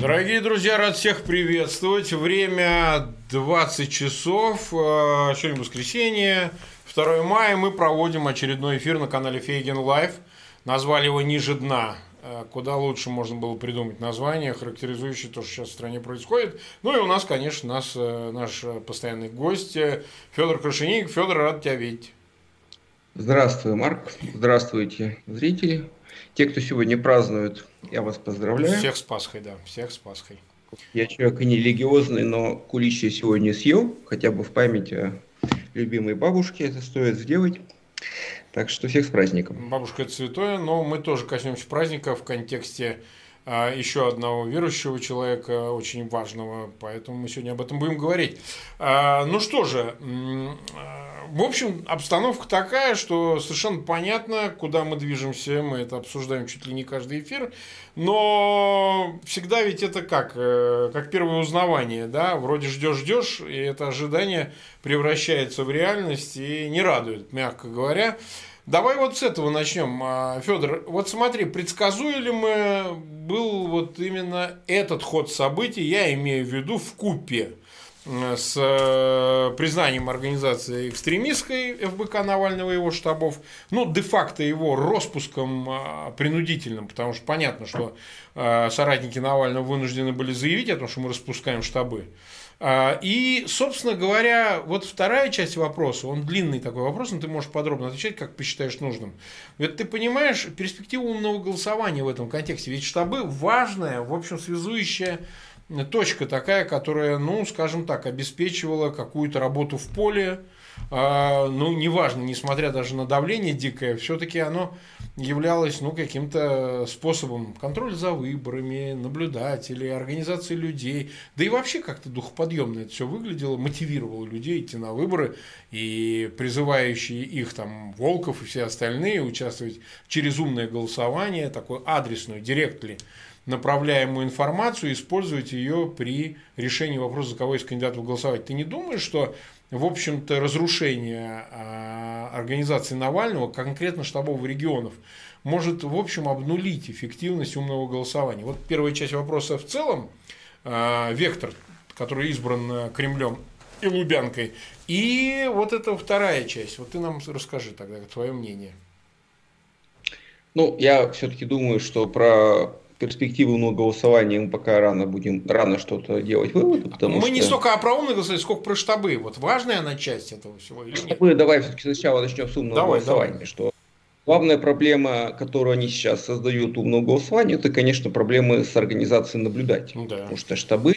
Дорогие друзья, рад всех приветствовать. Время 20 часов, э, сегодня воскресенье, 2 мая. Мы проводим очередной эфир на канале Фейгин Live. Назвали его «Ниже дна». Э, куда лучше можно было придумать название, характеризующее то, что сейчас в стране происходит. Ну и у нас, конечно, нас, э, наш постоянный гость Федор Крашенинников. Федор, рад тебя видеть. Здравствуй, Марк. Здравствуйте, зрители. Те, кто сегодня празднует, я вас поздравляю. Всех с Пасхой, да, всех с Пасхой. Я человек и не религиозный, но кулич я сегодня съел, хотя бы в память о любимой бабушке это стоит сделать. Так что всех с праздником. Бабушка это святое, но мы тоже коснемся праздника в контексте еще одного верующего человека, очень важного, поэтому мы сегодня об этом будем говорить. А, ну что же, в общем, обстановка такая, что совершенно понятно, куда мы движемся. Мы это обсуждаем чуть ли не каждый эфир. Но всегда ведь это как? Э, как первое узнавание, да? Вроде ждешь-ждешь, и это ожидание превращается в реальность и не радует, мягко говоря. Давай вот с этого начнем, а, Федор. Вот смотри, предсказуемый был вот именно этот ход событий, я имею в виду в купе с э, признанием организации экстремистской ФБК Навального и его штабов, ну, де-факто его распуском а, принудительным, потому что понятно, что э, соратники Навального вынуждены были заявить о том, что мы распускаем штабы. А, и, собственно говоря, вот вторая часть вопроса, он длинный такой вопрос, но ты можешь подробно отвечать, как посчитаешь нужным. Ведь ты понимаешь перспективу умного голосования в этом контексте. Ведь штабы важная, в общем, связующая точка такая, которая, ну, скажем так, обеспечивала какую-то работу в поле, ну, неважно, несмотря даже на давление дикое, все-таки оно являлось, ну, каким-то способом контроля за выборами, наблюдателей, организации людей, да и вообще как-то духоподъемно это все выглядело, мотивировало людей идти на выборы, и призывающие их там Волков и все остальные участвовать через умное голосование, такое адресное, директли, направляемую информацию, использовать ее при решении вопроса, за кого из кандидатов голосовать. Ты не думаешь, что, в общем-то, разрушение а, организации Навального, конкретно штабов регионов, может, в общем, обнулить эффективность умного голосования? Вот первая часть вопроса в целом, а, вектор, который избран Кремлем и Лубянкой, и вот это вторая часть. Вот ты нам расскажи тогда твое мнение. Ну, я все-таки думаю, что про перспективы умного голосования мы пока рано будем рано что-то делать выводы, потому мы что... не столько про умное голосование, сколько про штабы. Вот важная она часть этого всего или нет? Штабы, давай все-таки сначала начнем с умного давай, голосования, давай. что Главная проблема, которую они сейчас создают умного голосования, это, конечно, проблемы с организацией наблюдателей. Да. Потому что штабы,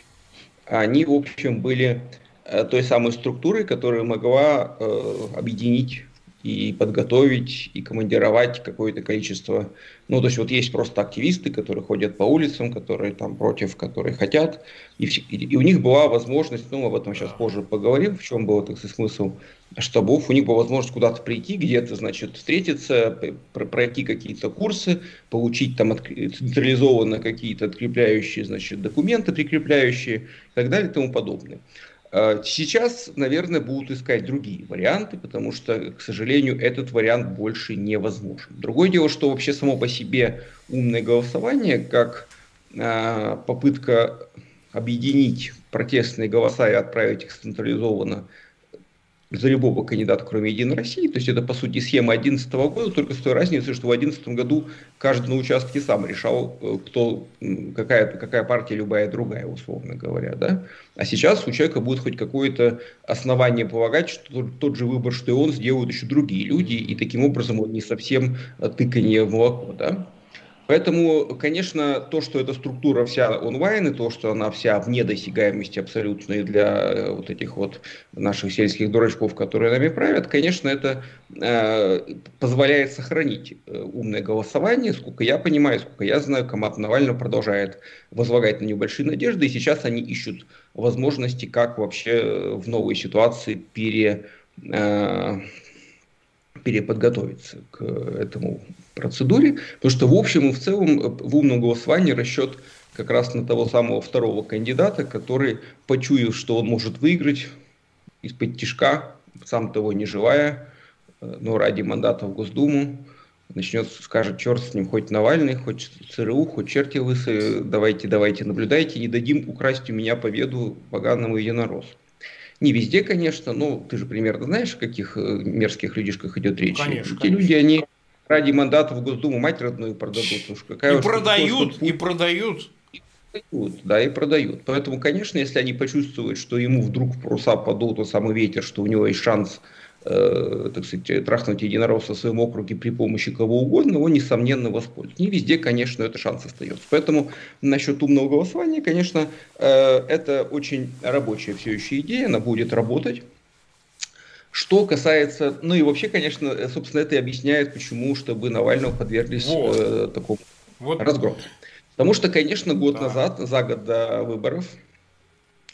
они, в общем, были э, той самой структурой, которая могла э, объединить и подготовить, и командировать какое-то количество. Ну, то есть вот есть просто активисты, которые ходят по улицам, которые там против, которые хотят, и, и у них была возможность, ну, об этом сейчас позже поговорим, в чем был, так сказать, смысл штабов, у них была возможность куда-то прийти, где-то, значит, встретиться, пройти какие-то курсы, получить там централизованно какие-то открепляющие, значит, документы прикрепляющие и так далее и тому подобное. А, сейчас, наверное, будут искать другие варианты, потому что, к сожалению, этот вариант больше невозможен. Другое дело, что вообще само по себе умное голосование, как э, попытка объединить протестные голоса и отправить их централизованно за любого кандидата, кроме Единой России. То есть это, по сути, схема 2011 года, только с той разницей, что в 2011 году каждый на участке сам решал, э, кто, какая, какая партия, любая другая, условно говоря. Да? А сейчас у человека будет хоть какое-то основание полагать, что тот же выбор, что и он, сделают еще другие люди, и таким образом он не совсем тыканье в молоко. Да? Поэтому, конечно, то, что эта структура вся онлайн, и то, что она вся вне досягаемости абсолютной для э, вот этих вот наших сельских дурачков, которые нами правят, конечно, это э, позволяет сохранить э, умное голосование. Сколько я понимаю, сколько я знаю, команда Навального продолжает возлагать на нее большие надежды, и сейчас они ищут возможности, как вообще э, в новой ситуации пере... Э, переподготовиться к этому процедуре, потому что в общем и в целом в умном голосовании расчет как раз на того самого второго кандидата, который, почуяв, что он может выиграть из-под тишка, сам того не желая, но ради мандата в Госдуму, начнет, скажет, черт с ним, хоть Навальный, хоть ЦРУ, хоть черти лысы, давайте, давайте, наблюдайте, не дадим украсть у меня победу поганому единороссу. Не везде, конечно, но ты же примерно знаешь, о каких э, мерзких людишках идет речь. Конечно, Те люди, они ради мандата в Госдуму мать родную продадут. Уж какая и продают, и продают. продают. Да, и продают. Поэтому, конечно, если они почувствуют, что ему вдруг в паруса подул тот самый ветер, что у него есть шанс э, так сказать, трахнуть единоросса в своем округе при помощи кого угодно, его, несомненно, воспользуются. Не везде, конечно, этот шанс остается. Поэтому насчет умного голосования, конечно, э, это очень рабочая все еще идея, она будет работать. Что касается, ну и вообще, конечно, собственно, это и объясняет, почему, чтобы Навального подверглись вот. э, такому вот. разгрому. Потому что, конечно, год да. назад, за год до выборов,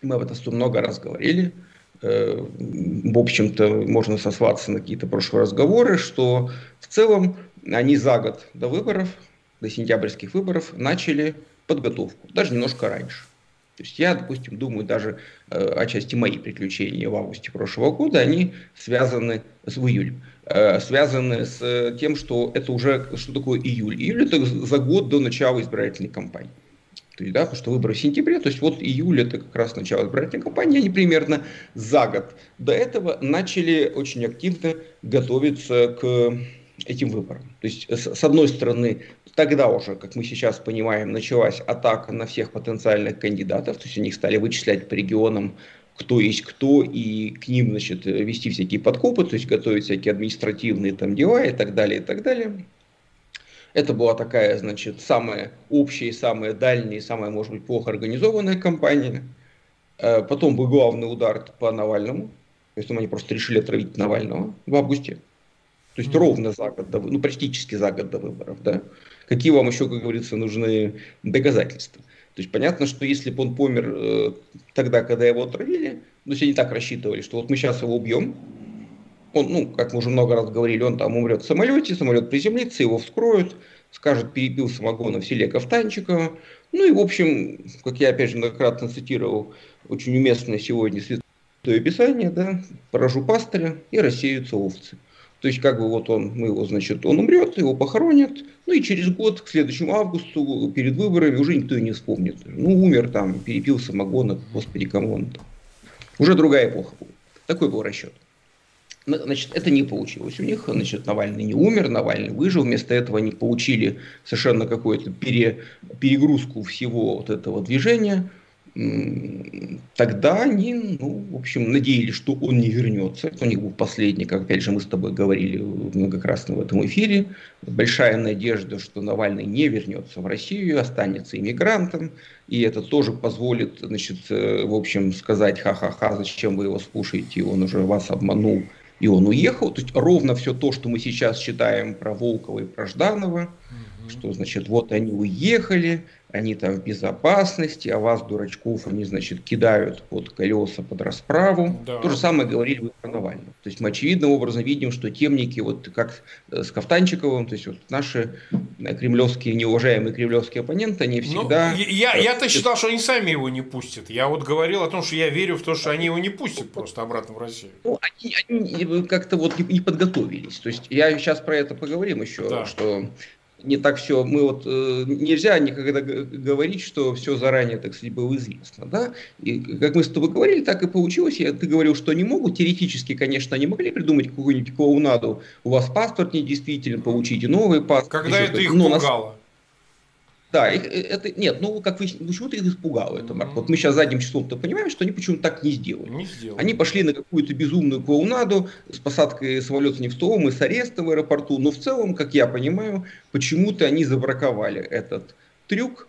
мы об этом много раз говорили, Э, в общем-то, можно сослаться на какие-то прошлые разговоры, что в целом они за год до выборов, до сентябрьских выборов, начали подготовку, даже немножко раньше. То есть я, допустим, думаю, даже э, отчасти мои приключения в августе прошлого года, они связаны с в июле, э, связаны с тем, что это уже, что такое июль. Июль это за год до начала избирательной кампании. То есть, да, потому что выборы в сентябре, то есть вот июль это как раз начало избирательной кампании, они примерно за год до этого начали очень активно готовиться к этим выборам. То есть, с одной стороны, тогда уже, как мы сейчас понимаем, началась атака на всех потенциальных кандидатов, то есть они стали вычислять по регионам, кто есть кто, и к ним, значит, вести всякие подкопы, то есть готовить всякие административные там дела и так далее, и так далее. Это была такая, значит, самая общая, самая дальняя, самая, может быть, плохо организованная кампания. Э, потом был главный удар по Навальному. То есть они просто решили отравить Навального в августе. То есть mm-hmm. ровно за год, до, ну практически за год до выборов. Да? Какие вам еще, как говорится, нужны доказательства? То есть понятно, что если бы он помер э, тогда, когда его отравили, ну, все не так рассчитывали, что вот мы сейчас его убьем, он, ну, как мы уже много раз говорили, он там умрет в самолете, самолет приземлится, его вскроют, скажет, перепил самогона в селе Ковтанчикова. Ну и, в общем, как я опять же многократно цитировал, очень уместное сегодня святое писание, да, поражу пастыря и рассеются овцы. То есть, как бы вот он, мы его, значит, он умрет, его похоронят, ну и через год, к следующему августу, перед выборами, уже никто и не вспомнит. Ну, умер там, перепил самогона, господи, кому он там. Уже другая эпоха будет. Такой был расчет. Значит, это не получилось у них. Значит, Навальный не умер, Навальный выжил. Вместо этого они получили совершенно какую-то пере, перегрузку всего вот этого движения. Тогда они, ну, в общем, надеялись, что он не вернется. Это у них был последний, как опять же мы с тобой говорили многократно в этом эфире. Большая надежда, что Навальный не вернется в Россию, останется иммигрантом. И это тоже позволит, значит, э, в общем, сказать, ха-ха-ха, зачем вы его слушаете, он уже вас обманул и он уехал. То есть ровно все то, что мы сейчас читаем про Волкова и про Жданова, угу. что, значит, вот они уехали, они там в безопасности, а вас, дурачков, они, значит, кидают под колеса, под расправу. Да. То же самое говорили вы про Навального. То есть мы очевидным образом видим, что темники, вот как э, с Кафтанчиковым, то есть вот наши э, кремлевские, неуважаемые кремлевские оппоненты, они ну, всегда... Ну, я, я-то считал, что они сами его не пустят. Я вот говорил о том, что я верю в то, что они его не пустят просто обратно в Россию. Ну, они, они как-то вот не подготовились. То есть я сейчас про это поговорим еще, да. что не так все, мы вот э, нельзя никогда говорить, что все заранее, так сказать, было известно, да, и как мы с тобой говорили, так и получилось, я, ты говорил, что не могут, теоретически, конечно, они могли придумать какую-нибудь клоунаду, у вас паспорт недействителен, получите новый паспорт. Когда это их пугало? Да, их, э, это нет, ну как вы почему-то их испугало это, Марк. Вот мы сейчас задним числом-то понимаем, что они почему-то так не сделали. Не сделали. Они пошли на какую-то безумную клоунаду с посадкой самолета не в Невстовом и с ареста в аэропорту. Но в целом, как я понимаю, почему-то они забраковали этот трюк,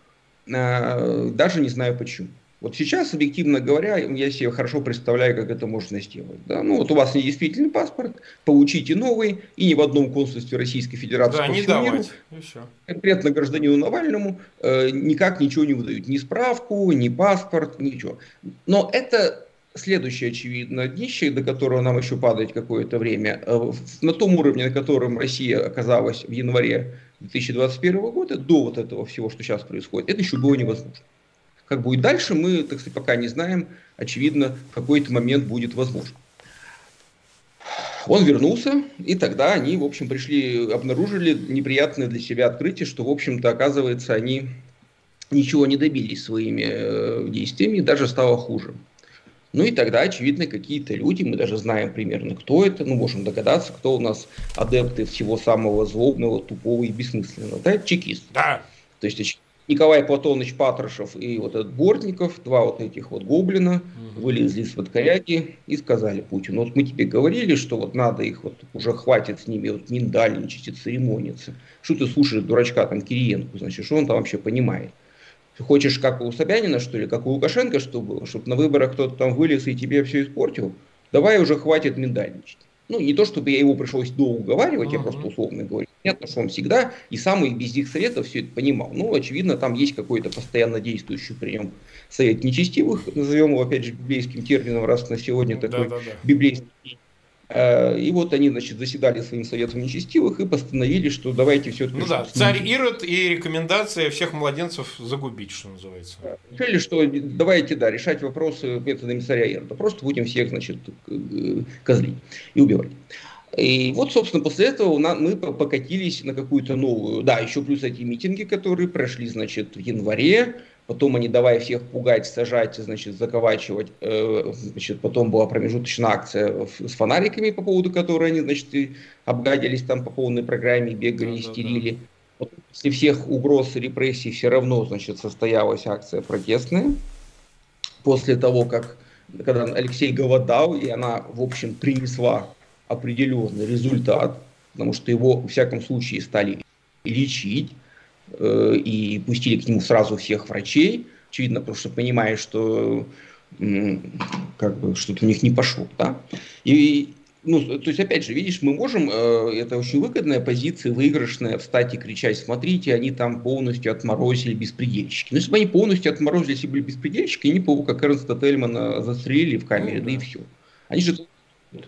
а, даже не знаю почему. Вот сейчас, объективно говоря, я себе хорошо представляю, как это можно сделать. Да? Ну вот у вас недействительный паспорт, получите новый, и ни в одном консульстве Российской Федерации да, по не давать. Миру, конкретно гражданину Навальному э, никак ничего не выдают. Ни справку, ни паспорт, ничего. Но это следующее, очевидно, днище, до которого нам еще падать какое-то время. Э, на том уровне, на котором Россия оказалась в январе 2021 года, до вот этого всего, что сейчас происходит, это еще было невозможно. Как будет дальше, мы, так сказать, пока не знаем. Очевидно, в какой-то момент будет возможно. Он вернулся, и тогда они, в общем, пришли, обнаружили неприятное для себя открытие, что, в общем-то, оказывается, они ничего не добились своими э, действиями, даже стало хуже. Ну и тогда, очевидно, какие-то люди, мы даже знаем примерно, кто это, ну, можем догадаться, кто у нас адепты всего самого злобного, тупого и бессмысленного. Да, чекист. Да. То есть Николай Платонович Патрушев и вот этот Бортников, два вот этих вот гоблина, угу. вылезли из-под коряги и сказали Путину, вот мы тебе говорили, что вот надо их, вот уже хватит с ними вот миндальничать и церемониться. Что ты слушаешь дурачка там Кириенко, значит, что он там вообще понимает? Ты хочешь, как у Собянина, что ли, как у Лукашенко, что было, чтобы на выборах кто-то там вылез и тебе все испортил? Давай уже хватит миндальничать. Ну, не то, чтобы я его пришлось долго уговаривать, uh-huh. я просто условно говорю. Понятно, что он всегда и сам и без их советов все это понимал. Ну, очевидно, там есть какой-то постоянно действующий прием совет нечестивых, назовем его, опять же, библейским термином, раз на сегодня такой да, да, да. библейский Э, и вот они, значит, заседали своим советом нечестивых и постановили, что давайте все-таки... Ну да, царь Ирод и рекомендация всех младенцев загубить, что называется. Решили, что давайте, да, решать вопросы методами царя Ирода. Просто будем всех, значит, козлить и убивать. И вот, собственно, после этого мы покатились на какую-то новую, да, еще плюс эти митинги, которые прошли, значит, в январе, потом они давай всех пугать, сажать, значит, заковачивать, э, значит, потом была промежуточная акция с фонариками, по поводу которой они, значит, и обгадились там по полной программе, бегали, да, истерили. Да, да. Вот после всех угроз и репрессий все равно, значит, состоялась акция протестная. После того, как, когда Алексей голодал, и она, в общем, принесла определенный результат, потому что его, во всяком случае, стали лечить, Э, и пустили к нему сразу всех врачей, очевидно, потому что понимаешь, что как бы что-то у них не пошло, да, и ну, то есть, опять же, видишь, мы можем, э, это очень выгодная позиция, выигрышная, встать и кричать, смотрите, они там полностью отморозили беспредельщики. Но если бы они полностью отморозили, если были беспредельщики, они бы, как Эрнста Тельмана, застрелили в камере, ну, да. да и все. Они же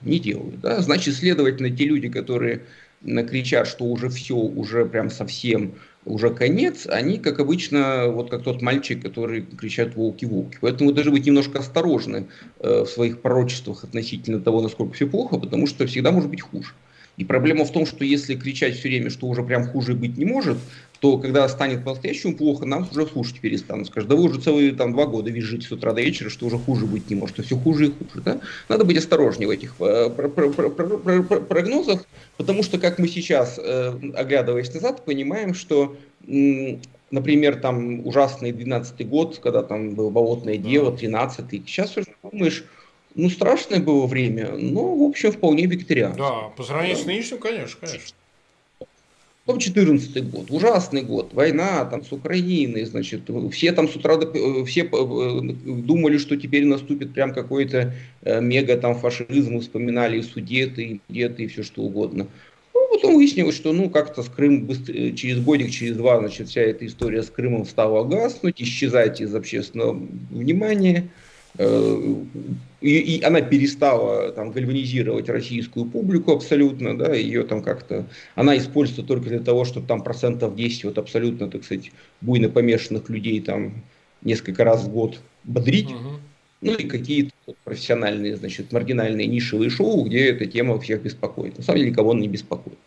не делают, да, значит, следовательно, те люди, которые кричат, что уже все, уже прям совсем уже конец, они, как обычно, вот как тот мальчик, который кричат «волки-волки». Поэтому даже быть немножко осторожны э, в своих пророчествах относительно того, насколько все плохо, потому что всегда может быть хуже. И проблема в том, что если кричать все время, что уже прям хуже быть не может, то когда станет по-настоящему плохо, нам уже слушать перестанут. Скажут, да вы уже целые там два года визжите с утра до вечера, что уже хуже быть не может, что все хуже и хуже. Да? Надо быть осторожнее в этих э, прогнозах, потому что, как мы сейчас, э, оглядываясь назад, понимаем, что например, там ужасный 12-й год, когда там было болотное дело, 13-й, сейчас уже думаешь, ну, страшное было время, но, в общем, вполне викторианское. Да, по сравнению да. с нынешним, конечно, конечно. Потом 14 год, ужасный год, война там с Украиной, значит, все там с утра, э, все э, думали, что теперь наступит прям какой-то э, мега там фашизм, вспоминали и судеты, и деты, и все что угодно. Ну, потом выяснилось, что ну как-то с Крым быстро, через годик, через два, значит, вся эта история с Крымом стала гаснуть, исчезать из общественного внимания. Э, и, и она перестала там гальванизировать российскую публику абсолютно, да, ее там как-то, она используется только для того, чтобы там процентов 10 вот абсолютно, так сказать, буйно помешанных людей там несколько раз в год бодрить, угу. ну и какие-то профессиональные, значит, маргинальные нишевые шоу, где эта тема всех беспокоит. На самом деле никого он не беспокоит.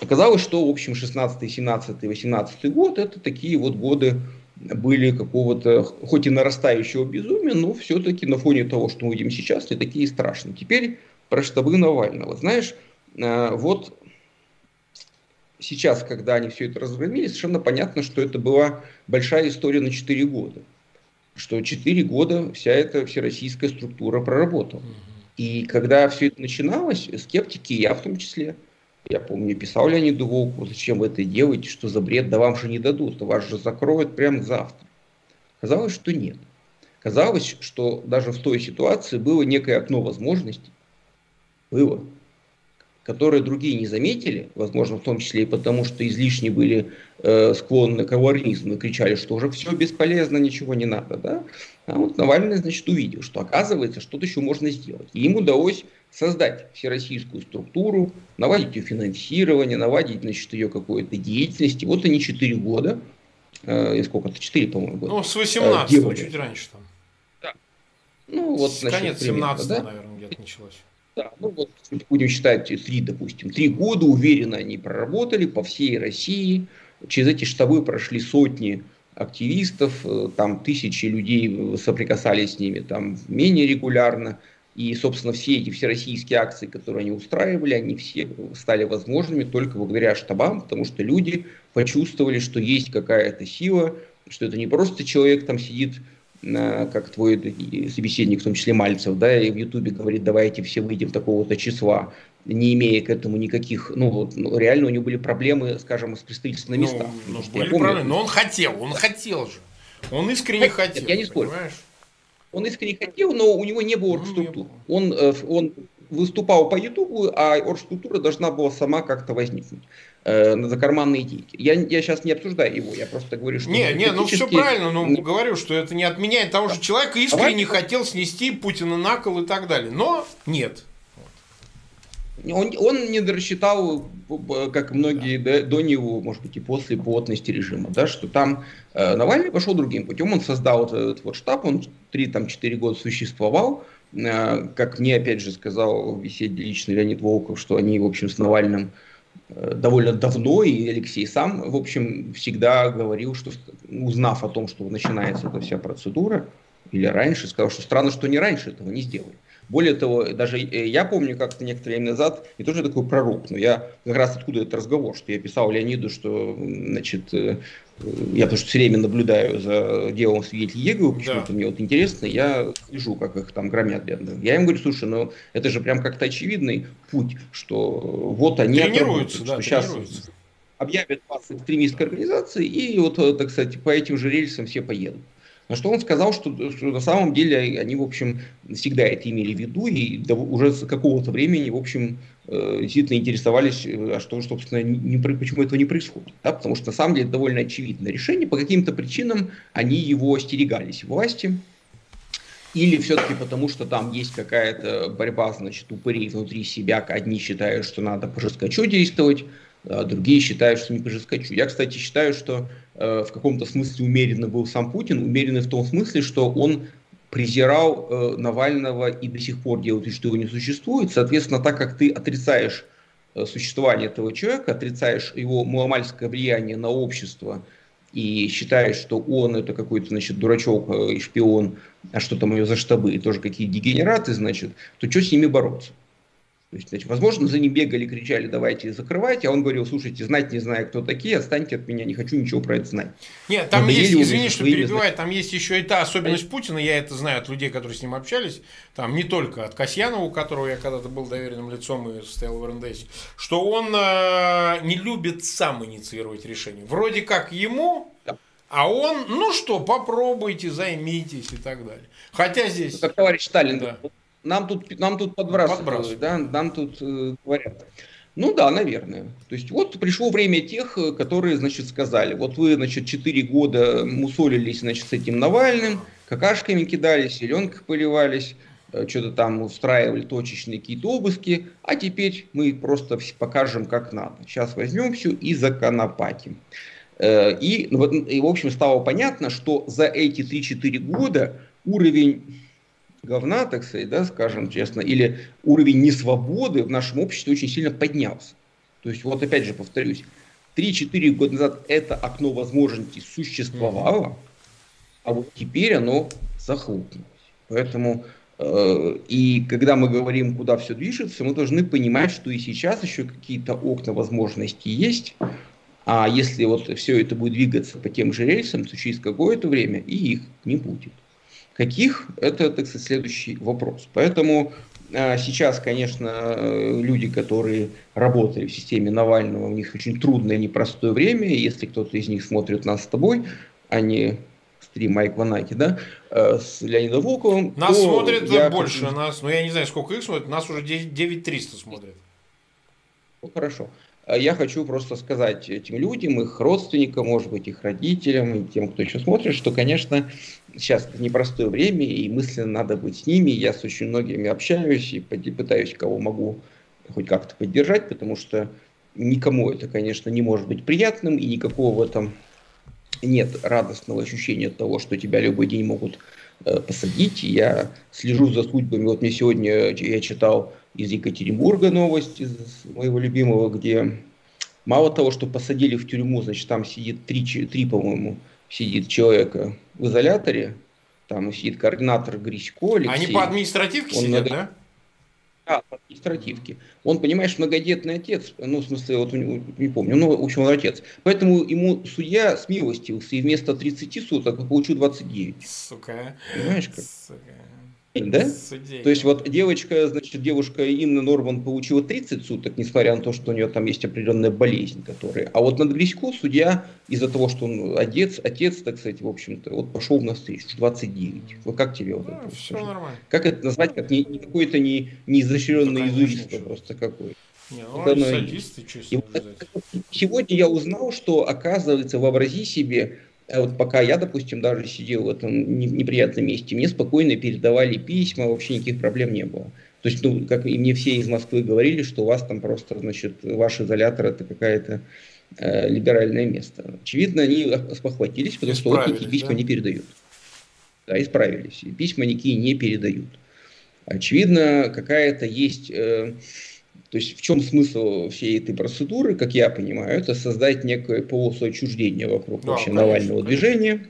Оказалось, что, в общем, 16, 17, 18 год это такие вот годы были какого-то, хоть и нарастающего безумия, но все-таки на фоне того, что мы видим сейчас, не такие страшные. Теперь про штабы Навального. Знаешь, э, вот сейчас, когда они все это разгромили, совершенно понятно, что это была большая история на 4 года. Что 4 года вся эта всероссийская структура проработала. И когда все это начиналось, скептики, я в том числе, я помню, писал Леониду Волку, зачем вы это делаете, что за бред, да вам же не дадут, вас же закроют прямо завтра. Казалось, что нет. Казалось, что даже в той ситуации было некое окно возможностей, было, которое другие не заметили, возможно, в том числе и потому, что излишне были э, склонны к аваризму и кричали, что уже все бесполезно, ничего не надо. Да? А вот Навальный, значит, увидел, что оказывается, что-то еще можно сделать. И ему удалось создать всероссийскую структуру, наладить ее финансирование, наладить, значит, ее какую-то деятельность. И вот они 4 года, э, сколько-то, 4, по-моему, года. Ну, с 18 э, чуть раньше там. Да. Ну, вот, значит, Конец примерно, 17 да? наверное, где-то началось. Да, ну вот будем считать три, допустим, три года уверенно они проработали по всей России. Через эти штабы прошли сотни активистов, э, там тысячи людей соприкасались с ними там менее регулярно. И, собственно, все эти всероссийские акции, которые они устраивали, они все стали возможными только благодаря штабам, потому что люди почувствовали, что есть какая-то сила, что это не просто человек там сидит как твой собеседник, в том числе Мальцев, да, и в Ютубе говорит, давайте все выйдем такого-то числа, не имея к этому никаких, ну, вот, ну реально у него были проблемы, скажем, с представительством на местах. Ну, ну, были помню, проблемы, но он хотел, он хотел же. Он искренне хотел. Нет, я не спорю. Он искренне хотел, но у него не было оргструктур. Ну, он, э, он выступал по Ютубу, а оргструктура должна была сама как-то возникнуть э, за карманные деньги. Я, я сейчас не обсуждаю его, я просто говорю, что... Не, не, ну все правильно, но не... говорю, что это не отменяет того, что человек искренне Давай. хотел снести Путина на кол и так далее. Но нет. Он, он не рассчитал, как многие да. до него, может быть, и после плотности режима, да, что там э, Навальный пошел другим путем. Он создал вот этот вот штаб, он 3-4 года существовал. Э, как мне, опять же, сказал в беседе лично Леонид Волков, что они, в общем, с Навальным Э, довольно давно, и Алексей сам, в общем, всегда говорил, что узнав о том, что начинается эта вся процедура, или раньше, сказал, что странно, что не раньше этого не сделали. Более того, даже э, я помню как-то некоторое время назад, не тоже такой пророк, но я как раз откуда этот разговор, что я писал Леониду, что значит, э, я потому что все время наблюдаю за делом свидетелей Еговы, почему-то да. мне вот интересно, я слежу, как их там громят. Я им говорю, слушай, ну это же прям как-то очевидный путь, что вот они тренируются, да, что сейчас объявят вас экстремистской организации, и вот, так сказать, по этим же рельсам все поедут. На что он сказал, что, что на самом деле они, в общем, всегда это имели в виду и уже с какого-то времени, в общем, э, действительно интересовались, э, а что, собственно, не, почему этого не происходит. Да? Потому что на самом деле довольно очевидное решение. По каким-то причинам они его остерегались власти. Или все-таки потому, что там есть какая-то борьба, значит, упырей внутри себя. Одни считают, что надо по жесткачу действовать, а другие считают, что не по жесткачу. Я, кстати, считаю, что в каком-то смысле умеренно был сам Путин, умеренный в том смысле, что он презирал э, Навального и до сих пор делает вид, что его не существует. Соответственно, так как ты отрицаешь э, существование этого человека, отрицаешь его маломальское влияние на общество и считаешь, что он это какой-то, значит, дурачок и шпион, а что там ее за штабы, и тоже какие дегенераты, значит, то что с ними бороться? То есть, значит, возможно, за ним бегали, кричали, давайте закрывайте, а он говорил, слушайте, знать не знаю, кто такие, отстаньте от меня, не хочу ничего про это знать. Нет, там есть, извини, что перебиваю, там есть еще и та особенность Путина, я это знаю от людей, которые с ним общались, там не только от Касьянова, у которого я когда-то был доверенным лицом и стоял в РНДС, что он э, не любит сам инициировать решение. Вроде как ему, а он, ну что, попробуйте, займитесь и так далее. Хотя здесь... Как товарищ Сталин да нам тут, нам тут подбрасывают, подбрасывают. Да, нам тут э, говорят. Ну да, наверное. То есть вот пришло время тех, э, которые, значит, сказали, вот вы, значит, 4 года мусолились, значит, с этим Навальным, какашками кидались, зеленкой поливались, э, что-то там устраивали точечные какие-то обыски, а теперь мы просто покажем, как надо. Сейчас возьмем все и законопатим. Э, и, ну и, в общем, стало понятно, что за эти 3-4 года уровень говна, так сказать, да, скажем честно, или уровень несвободы в нашем обществе очень сильно поднялся. То есть, вот опять же повторюсь, 3-4 года назад это окно возможностей существовало, а вот теперь оно захлопнулось. Поэтому э, и когда мы говорим, куда все движется, мы должны понимать, что и сейчас еще какие-то окна возможностей есть, а если вот все это будет двигаться по тем же рельсам, то через какое-то время и их не будет. Каких? Это, так сказать, следующий вопрос. Поэтому а, сейчас, конечно, люди, которые работали в системе Навального, у них очень трудное, непростое время. Если кто-то из них смотрит нас с тобой, а не стрим Майк Ванаки, да, э, с Леонидом Волковым. Нас смотрит я больше, хочу... нас, ну я не знаю, сколько их смотрит, нас уже 9300 смотрят. Ну, хорошо. А я хочу просто сказать этим людям, их родственникам, может быть, их родителям и тем, кто еще смотрит, что, конечно, сейчас непростое время, и мысленно надо быть с ними. Я с очень многими общаюсь и пытаюсь, кого могу хоть как-то поддержать, потому что никому это, конечно, не может быть приятным, и никакого в этом нет радостного ощущения того, что тебя любой день могут э, посадить. Я слежу за судьбами. Вот мне сегодня я читал из Екатеринбурга новость, из моего любимого, где мало того, что посадили в тюрьму, значит, там сидит три, три по-моему, сидит человека в изоляторе, там сидит координатор Грисько, Алексей. Они по административке он сидят, да? Да, по административке. Он, понимаешь, многодетный отец, ну, в смысле, вот не помню, ну, в общем, он отец. Поэтому ему судья смилостился и вместо 30 суток получил 29. Сука. Понимаешь как? Сука да? Судей. То есть вот девочка, значит, девушка Инна Норман получила 30 суток, несмотря на то, что у нее там есть определенная болезнь, которая. А вот над Грисько судья из-за того, что он отец, отец, так сказать, в общем-то, вот пошел на встречу 29. Вот как тебе вот это? Все нормально. Как это назвать? Как не, не какое-то не, не изощренное изуверство просто какое. Не, ну, это садисты, и, вот, сегодня я узнал, что оказывается в себе вот пока я, допустим, даже сидел в этом неприятном месте, мне спокойно передавали письма, вообще никаких проблем не было. То есть, ну, как и мне все из Москвы говорили, что у вас там просто, значит, ваш изолятор это какая-то э, либеральное место. Очевидно, они спохватились, потому что вот никакие письма да? не передают. Да, исправились. И письма никакие не передают. Очевидно, какая-то есть... Э, то есть в чем смысл всей этой процедуры, как я понимаю, это создать некое полосу отчуждения вокруг да, вообще конечно, Навального конечно. движения.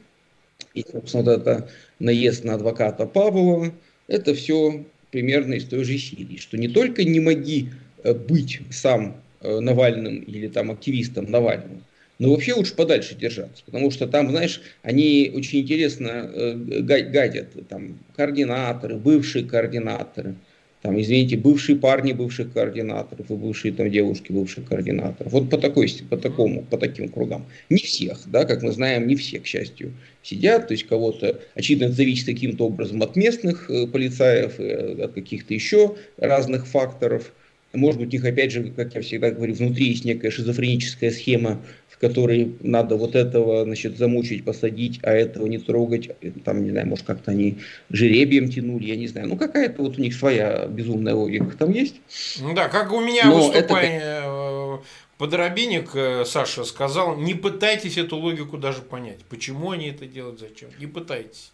И, собственно, вот это наезд на адвоката Павлова, это все примерно из той же серии, что не только не моги э, быть сам э, Навальным или там активистом Навального, но вообще лучше подальше держаться, потому что там, знаешь, они очень интересно э, гадят, там координаторы, бывшие координаторы – там, извините, бывшие парни бывших координаторов и бывшие там девушки бывших координаторов. Вот по такой, по такому, по таким кругам. Не всех, да, как мы знаем, не все, к счастью, сидят, то есть кого-то, очевидно, это зависит каким-то образом от местных э, полицаев, э, от каких-то еще разных факторов. Может быть, у них, опять же, как я всегда говорю, внутри есть некая шизофреническая схема который надо вот этого, значит, замучить, посадить, а этого не трогать. Там, не знаю, может, как-то они жеребием тянули, я не знаю. Ну, какая-то вот у них своя безумная логика там есть. Ну да, как у меня Но выступание это... Э, Подробинник э, Саша сказал, не пытайтесь эту логику даже понять. Почему они это делают, зачем? Не пытайтесь.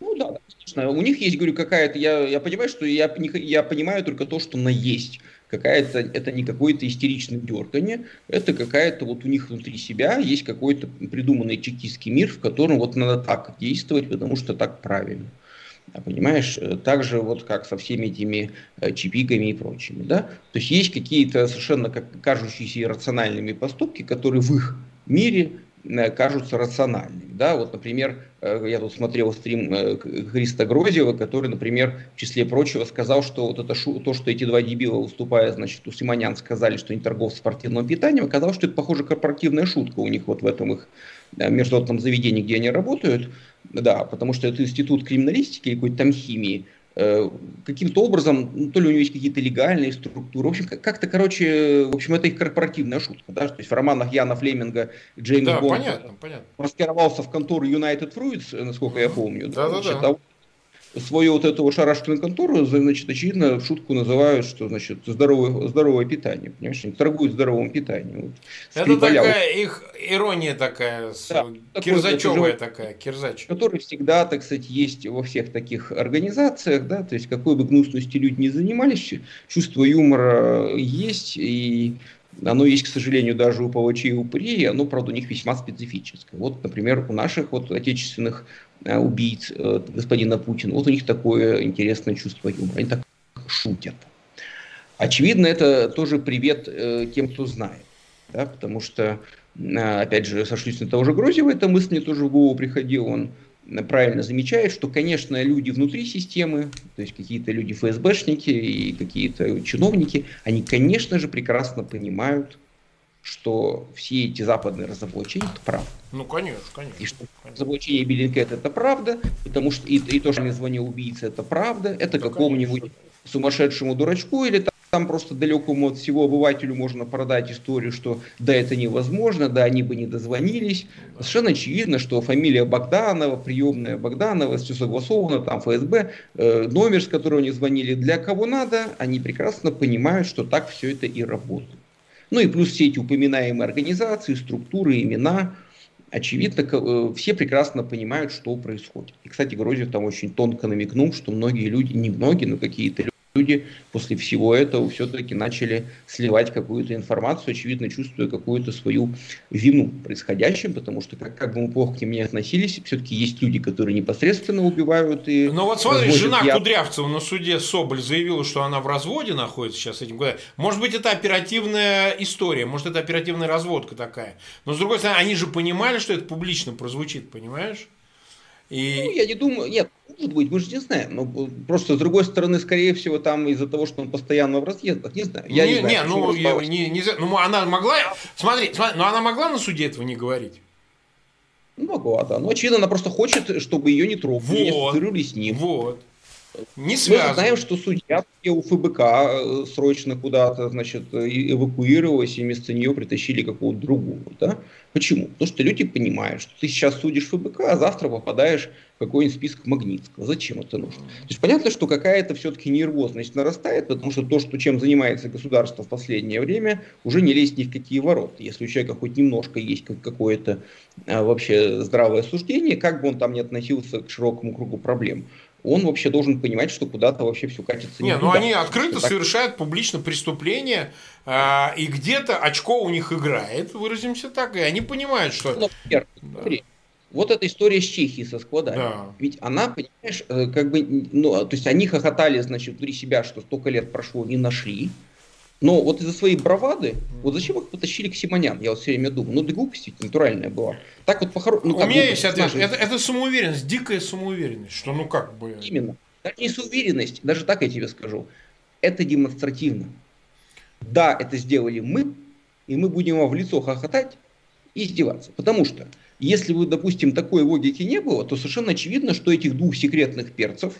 Ну да, конечно. У них есть, говорю, какая-то, я, я понимаю, что я, я понимаю только то, что на есть какая-то, это не какое-то истеричное дергание, это какая-то вот у них внутри себя есть какой-то придуманный чекистский мир, в котором вот надо так действовать, потому что так правильно. А понимаешь, э, так же вот как со всеми этими э, чипиками и прочими, да? То есть есть какие-то совершенно как кажущиеся иррациональными поступки, которые в их мире кажутся рациональными. Да? Вот, например, э, я тут смотрел стрим э, Христа Грозева, который, например, в числе прочего сказал, что вот это шу, то, что эти два дебила, выступая, значит, у Симонян сказали, что они торговцы спортивным питанием, оказалось, что это, похоже, корпоративная шутка у них вот в этом их международном заведении, где они работают. Да, потому что это институт криминалистики или какой-то там химии, Э, каким-то образом, ну, то ли у него есть какие-то легальные структуры, в общем, как-то, короче, в общем, это их корпоративная шутка, да, то есть в романах Яна Флеминга Джеймс да, Бонд понятно, понятно. маскировался в контору United Fruits, насколько я помню, да, да, да, да свою вот эту шарашкину контору, значит, очевидно, в шутку называют, что, значит, здоровое, здоровое питание, понимаешь, они торгуют здоровым питанием. Вот, это такая их ирония такая, да, кирзачевая такой, такая, кирзач. Который всегда, так сказать, есть во всех таких организациях, да, то есть какой бы гнусностью люди не занимались, чувство юмора есть, и оно есть, к сожалению, даже у палачей и упырей, оно, правда, у них весьма специфическое. Вот, например, у наших вот отечественных Э, убийц э, господина Путина. Вот у них такое интересное чувство юмора. Они так шутят. Очевидно, это тоже привет э, тем, кто знает. Да, потому что, опять же, сошлюсь на того же Грозева, эта мысль мне тоже в голову приходила. Он правильно замечает, что, конечно, люди внутри системы, то есть какие-то люди ФСБшники и какие-то чиновники, они, конечно же, прекрасно понимают, что все эти западные разоблачения это правда. Ну, конечно, конечно. И что разоблачение Биллинкет это правда, потому что и, и то, что мне звонил убийца, это правда, это да, какому-нибудь сумасшедшему дурачку или там, просто далекому от всего обывателю можно продать историю, что да, это невозможно, да, они бы не дозвонились. Совершенно очевидно, что фамилия Богданова, приемная Богданова, все согласовано, там ФСБ, э, номер, с которого они звонили, для кого надо, они прекрасно понимают, что так все это и работает. Ну и плюс все эти упоминаемые организации, структуры, имена. Очевидно, э, все прекрасно понимают, что происходит. И, кстати, Грозев там очень тонко намекнул, что многие люди, не многие, но какие-то люди после всего этого все-таки начали сливать какую-то информацию, очевидно, чувствуя какую-то свою вину происходящим, потому что как, как бы мы плохо к ним не относились, все-таки есть люди, которые непосредственно убивают и... Ну вот смотри, жена я... Кудрявцева на суде Соболь заявила, что она в разводе находится сейчас этим. Может быть, это оперативная история, может, это оперативная разводка такая. Но, с другой стороны, они же понимали, что это публично прозвучит, понимаешь? И... Ну, я не думаю, нет, может быть, мы же не знаем. Но просто с другой стороны, скорее всего, там из-за того, что он постоянно в разъездах, не знаю. Я не, не, знаю, не ну, я, не, не, ну, она могла, смотри, смотри, но она могла на суде этого не говорить. Ну, могла, да. Но очевидно, она просто хочет, чтобы ее не трогали, вот, не с ним. Вот. Не связано. Мы знаем, что судья у ФБК э, срочно куда-то, значит, эвакуировалась, и вместо нее притащили какого-то другого, да? Почему? Потому что люди понимают, что ты сейчас судишь ФБК, а завтра попадаешь в какой-нибудь список Магнитского. Зачем это нужно? То есть понятно, что какая-то все-таки нервозность нарастает, потому что то, что, чем занимается государство в последнее время, уже не лезть ни в какие ворота. Если у человека хоть немножко есть какое-то а, вообще здравое суждение, как бы он там ни относился к широкому кругу проблем, он вообще должен понимать, что куда-то вообще все катится. Не, ну они открыто так... совершают публично преступления, э, и где-то очко у них играет, выразимся так, и они понимают, что... Ну, например, да. смотри, вот эта история с Чехией со складами. Да. Ведь она, понимаешь, э, как бы, ну, то есть они хохотали, значит, внутри себя, что столько лет прошло, не нашли. Но вот из-за своей бравады, вот зачем их потащили к Симонян? Я вот все время думаю, ну да глупость ведь натуральная была. Так вот похоро... ну, У меня есть ответ. Это, это самоуверенность, дикая самоуверенность, что ну как бы... Именно. Даже не самоуверенность, даже так я тебе скажу. Это демонстративно. Да, это сделали мы, и мы будем вам в лицо хохотать и издеваться. Потому что, если бы, допустим, такой логики не было, то совершенно очевидно, что этих двух секретных перцев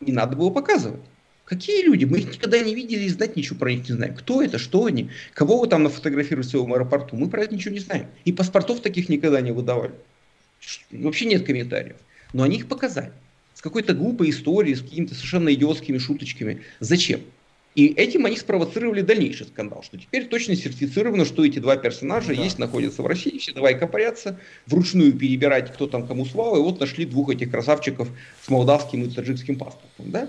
не надо было показывать. Какие люди? Мы их никогда не видели и знать ничего про них не знаем. Кто это, что они, кого вы там нафотографировали в своем аэропорту, мы про это ничего не знаем. И паспортов таких никогда не выдавали. Вообще нет комментариев. Но они их показали. С какой-то глупой историей, с какими-то совершенно идиотскими шуточками. Зачем? И этим они спровоцировали дальнейший скандал, что теперь точно сертифицировано, что эти два персонажа да. есть, находятся в России, все давай копарятся, вручную перебирать, кто там кому слава, и вот нашли двух этих красавчиков с молдавским и таджикским паспортом. Да?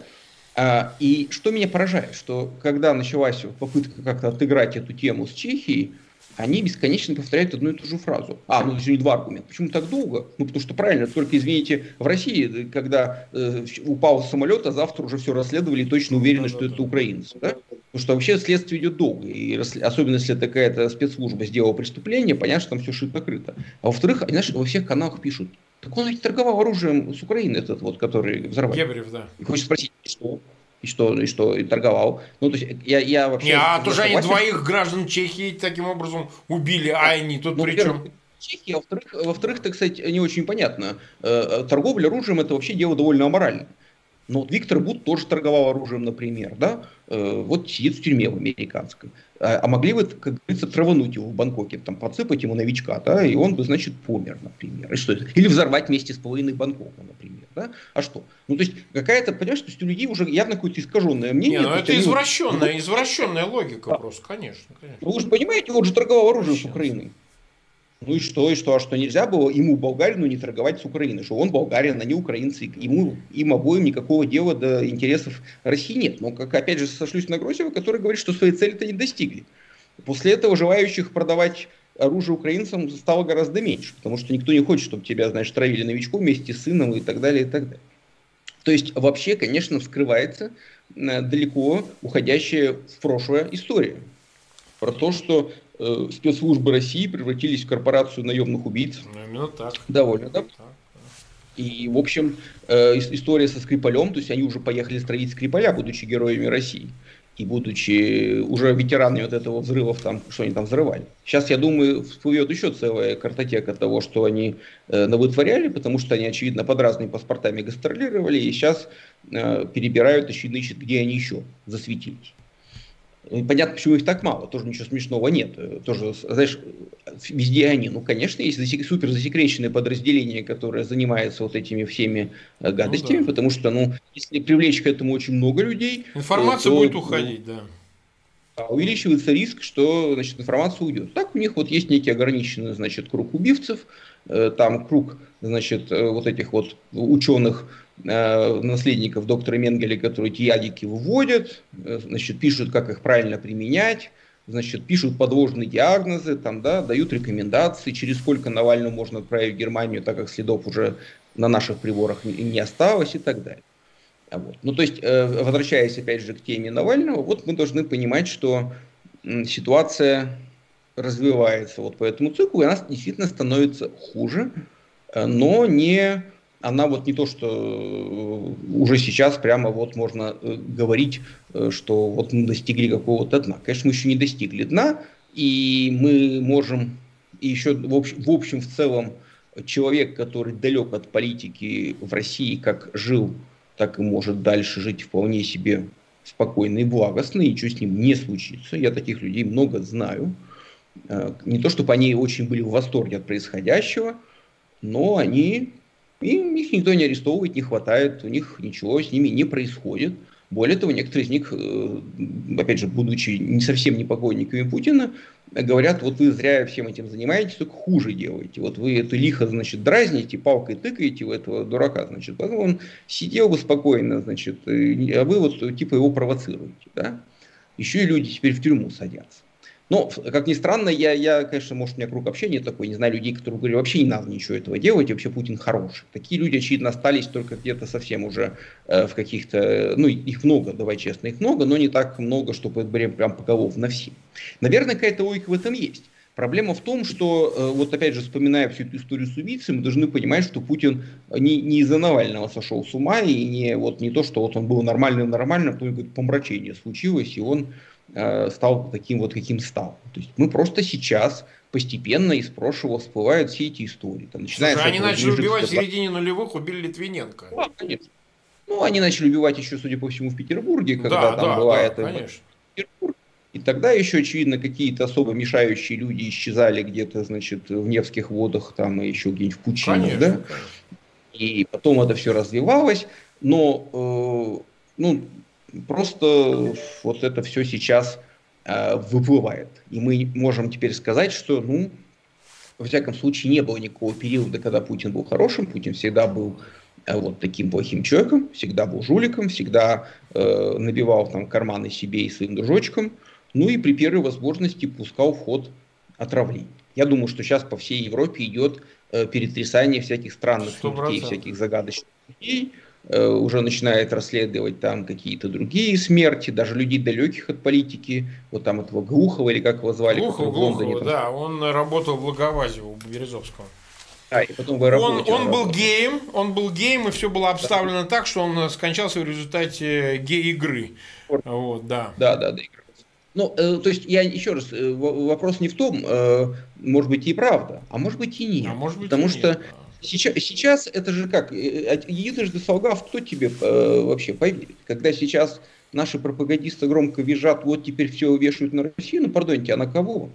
А, и что меня поражает, что когда началась попытка как-то отыграть эту тему с Чехией, они бесконечно повторяют одну и ту же фразу. А, ну, не два аргумента. Почему так долго? Ну, потому что правильно, только, извините, в России, когда э, упал самолет, а завтра уже все расследовали и точно уверены, что это украинцы. Да? Потому что вообще следствие идет долго. И особенно, если это какая-то спецслужба сделала преступление, понятно, что там все шито-крыто. А во-вторых, знаешь, во всех каналах пишут, так он ведь торговал оружием с Украины, этот вот, который взорвали. Гебрев, да. И хочешь спросить, что? И что, и что, и торговал. Ну, то есть, я, я вообще... Не, а тоже они двоих граждан Чехии таким образом убили, а они тут ну, при чем? Чехия, во-вторых, во-вторых, так сказать, не очень понятно. Э, торговля оружием это вообще дело довольно аморальное. Но вот Виктор Бут тоже торговал оружием, например, да, э, вот сидит в тюрьме в американской. А, а могли бы, как говорится, травануть его в Бангкоке, там, подсыпать ему новичка, да, и он бы, значит, помер, например. И что это? Или взорвать вместе с половиной Бангкока, например, да. А что? Ну, то есть, какая-то, понимаешь, то есть у людей уже явно какое-то искаженное мнение. Не, ну, это извращенная, извращенная логика да. просто, конечно, конечно. Ну, вы же понимаете, он же торговал оружием с Украиной. Ну и что, и что, а что нельзя было ему, болгарину, не торговать с Украиной, что он болгарин, а не украинцы, ему, им обоим никакого дела до интересов России нет. Но, как опять же, сошлюсь на Грозева, который говорит, что своей цели-то не достигли. После этого желающих продавать оружие украинцам стало гораздо меньше, потому что никто не хочет, чтобы тебя, знаешь, травили новичком вместе с сыном и так далее, и так далее. То есть вообще, конечно, вскрывается э, далеко уходящая в прошлое история. Про то, что э, спецслужбы России превратились в корпорацию наемных убийц. Ну, именно так. Довольно, да? Так, И, в общем, э, история со Скрипалем, то есть они уже поехали строить Скрипаля, будучи героями России. И будучи уже ветеранами вот этого взрывов, там, что они там взрывали. Сейчас, я думаю, всплывет еще целая картотека того, что они э, навытворяли, потому что они, очевидно, под разными паспортами гастролировали, и сейчас э, перебирают, очевидно, ищут, где они еще засветились. Понятно, почему их так мало, тоже ничего смешного нет. Тоже, знаешь, везде они. Ну, конечно, есть супер засекреченное подразделение, которое занимается вот этими всеми э, гадостями, ну, да. потому что, ну, если привлечь к этому очень много людей... Информация то, будет уходить, да. увеличивается риск, что значит, информация уйдет. Так у них вот есть некий ограниченный значит, круг убивцев, э, там круг значит, э, вот этих вот ученых, э, наследников доктора Менгеля, которые эти ядики выводят, значит, пишут, как их правильно применять, значит, пишут подложные диагнозы, там, да, дают рекомендации, через сколько Навального можно отправить в Германию, так как следов уже на наших приборах не осталось и так далее. Вот. Ну, то есть, э, возвращаясь опять же к теме Навального, вот мы должны понимать, что ситуация развивается вот по этому циклу, и она действительно становится хуже, э, но не она вот не то, что э, уже сейчас прямо вот можно говорить, что вот мы достигли какого-то дна. Конечно, мы еще не достигли дна, и мы можем еще в общем, в общем, в целом, человек, который далек от политики в России, как жил так и может дальше жить вполне себе спокойно и благостно, и ничего с ним не случится. Я таких людей много знаю. Э, не то, чтобы они очень были в восторге от происходящего, но они, им, их никто не арестовывает, не хватает, у них ничего с ними не происходит. Более того, некоторые из них, э, опять же, будучи не совсем не поклонниками Путина, говорят, вот вы зря всем этим занимаетесь, только хуже делаете. Вот вы это лихо, значит, дразните, палкой тыкаете в этого дурака, значит, потом он сидел бы спокойно, значит, а вы вот типа его провоцируете, да. Еще и люди теперь в тюрьму садятся. Но, как ни странно, я, я, конечно, может, у меня круг общения такой, не знаю людей, которые говорят, вообще не надо ничего этого делать, вообще Путин хороший. Такие люди, очевидно, остались только где-то совсем уже э, в каких-то, ну, их много, давай честно, их много, но не так много, чтобы прям поголовно все. Наверное, какая-то логика в этом есть. Проблема в том, что, э, вот опять же, вспоминая всю эту историю с убийцей, мы должны понимать, что Путин не, не из-за Навального сошел с ума, и не, вот, не то, что вот он был нормальным-нормальным, только помрачение случилось, и он Э, стал таким вот, каким стал. То есть мы просто сейчас постепенно из прошлого всплывают все эти истории. Там, Слушай, они начали убивать в середине нулевых, убили Литвиненко. Да, конечно. Ну, они начали убивать еще, судя по всему, в Петербурге, когда да, там да, была да, эта... Конечно. Петербург. И тогда еще, очевидно, какие-то особо мешающие люди исчезали где-то, значит, в Невских водах, там, и еще где-нибудь в пучинах, конечно, да? Конечно. И потом это все развивалось. Но, э, ну, Просто вот это все сейчас э, выплывает. И мы можем теперь сказать, что, ну, во всяком случае, не было никакого периода, когда Путин был хорошим. Путин всегда был э, вот таким плохим человеком, всегда был жуликом, всегда э, набивал там карманы себе и своим дружочкам. Ну и при первой возможности пускал в ход отравлений. Я думаю, что сейчас по всей Европе идет э, перетрясание всяких странных 100%. людей, всяких загадочных людей, уже начинает расследовать там какие-то другие смерти, даже людей далеких от политики, вот там этого Глухова или как его звали. Глухов, Глухова, там... да, он работал в Благовазе у Березовского. А, и потом в он, он был геем, он был геем, и все было обставлено да. так, что он скончался в результате гей-игры. Вот, да. Да, да, да. Ну, э, то есть я еще раз, э, вопрос не в том, э, может быть и правда, а может быть и нет. А может быть потому и что нет, да Сейчас, сейчас это же как, э, э, единожды солгав, кто тебе э, вообще поверит? Когда сейчас наши пропагандисты громко визжат, вот теперь все вешают на Россию, ну, пардоньте, а на кого?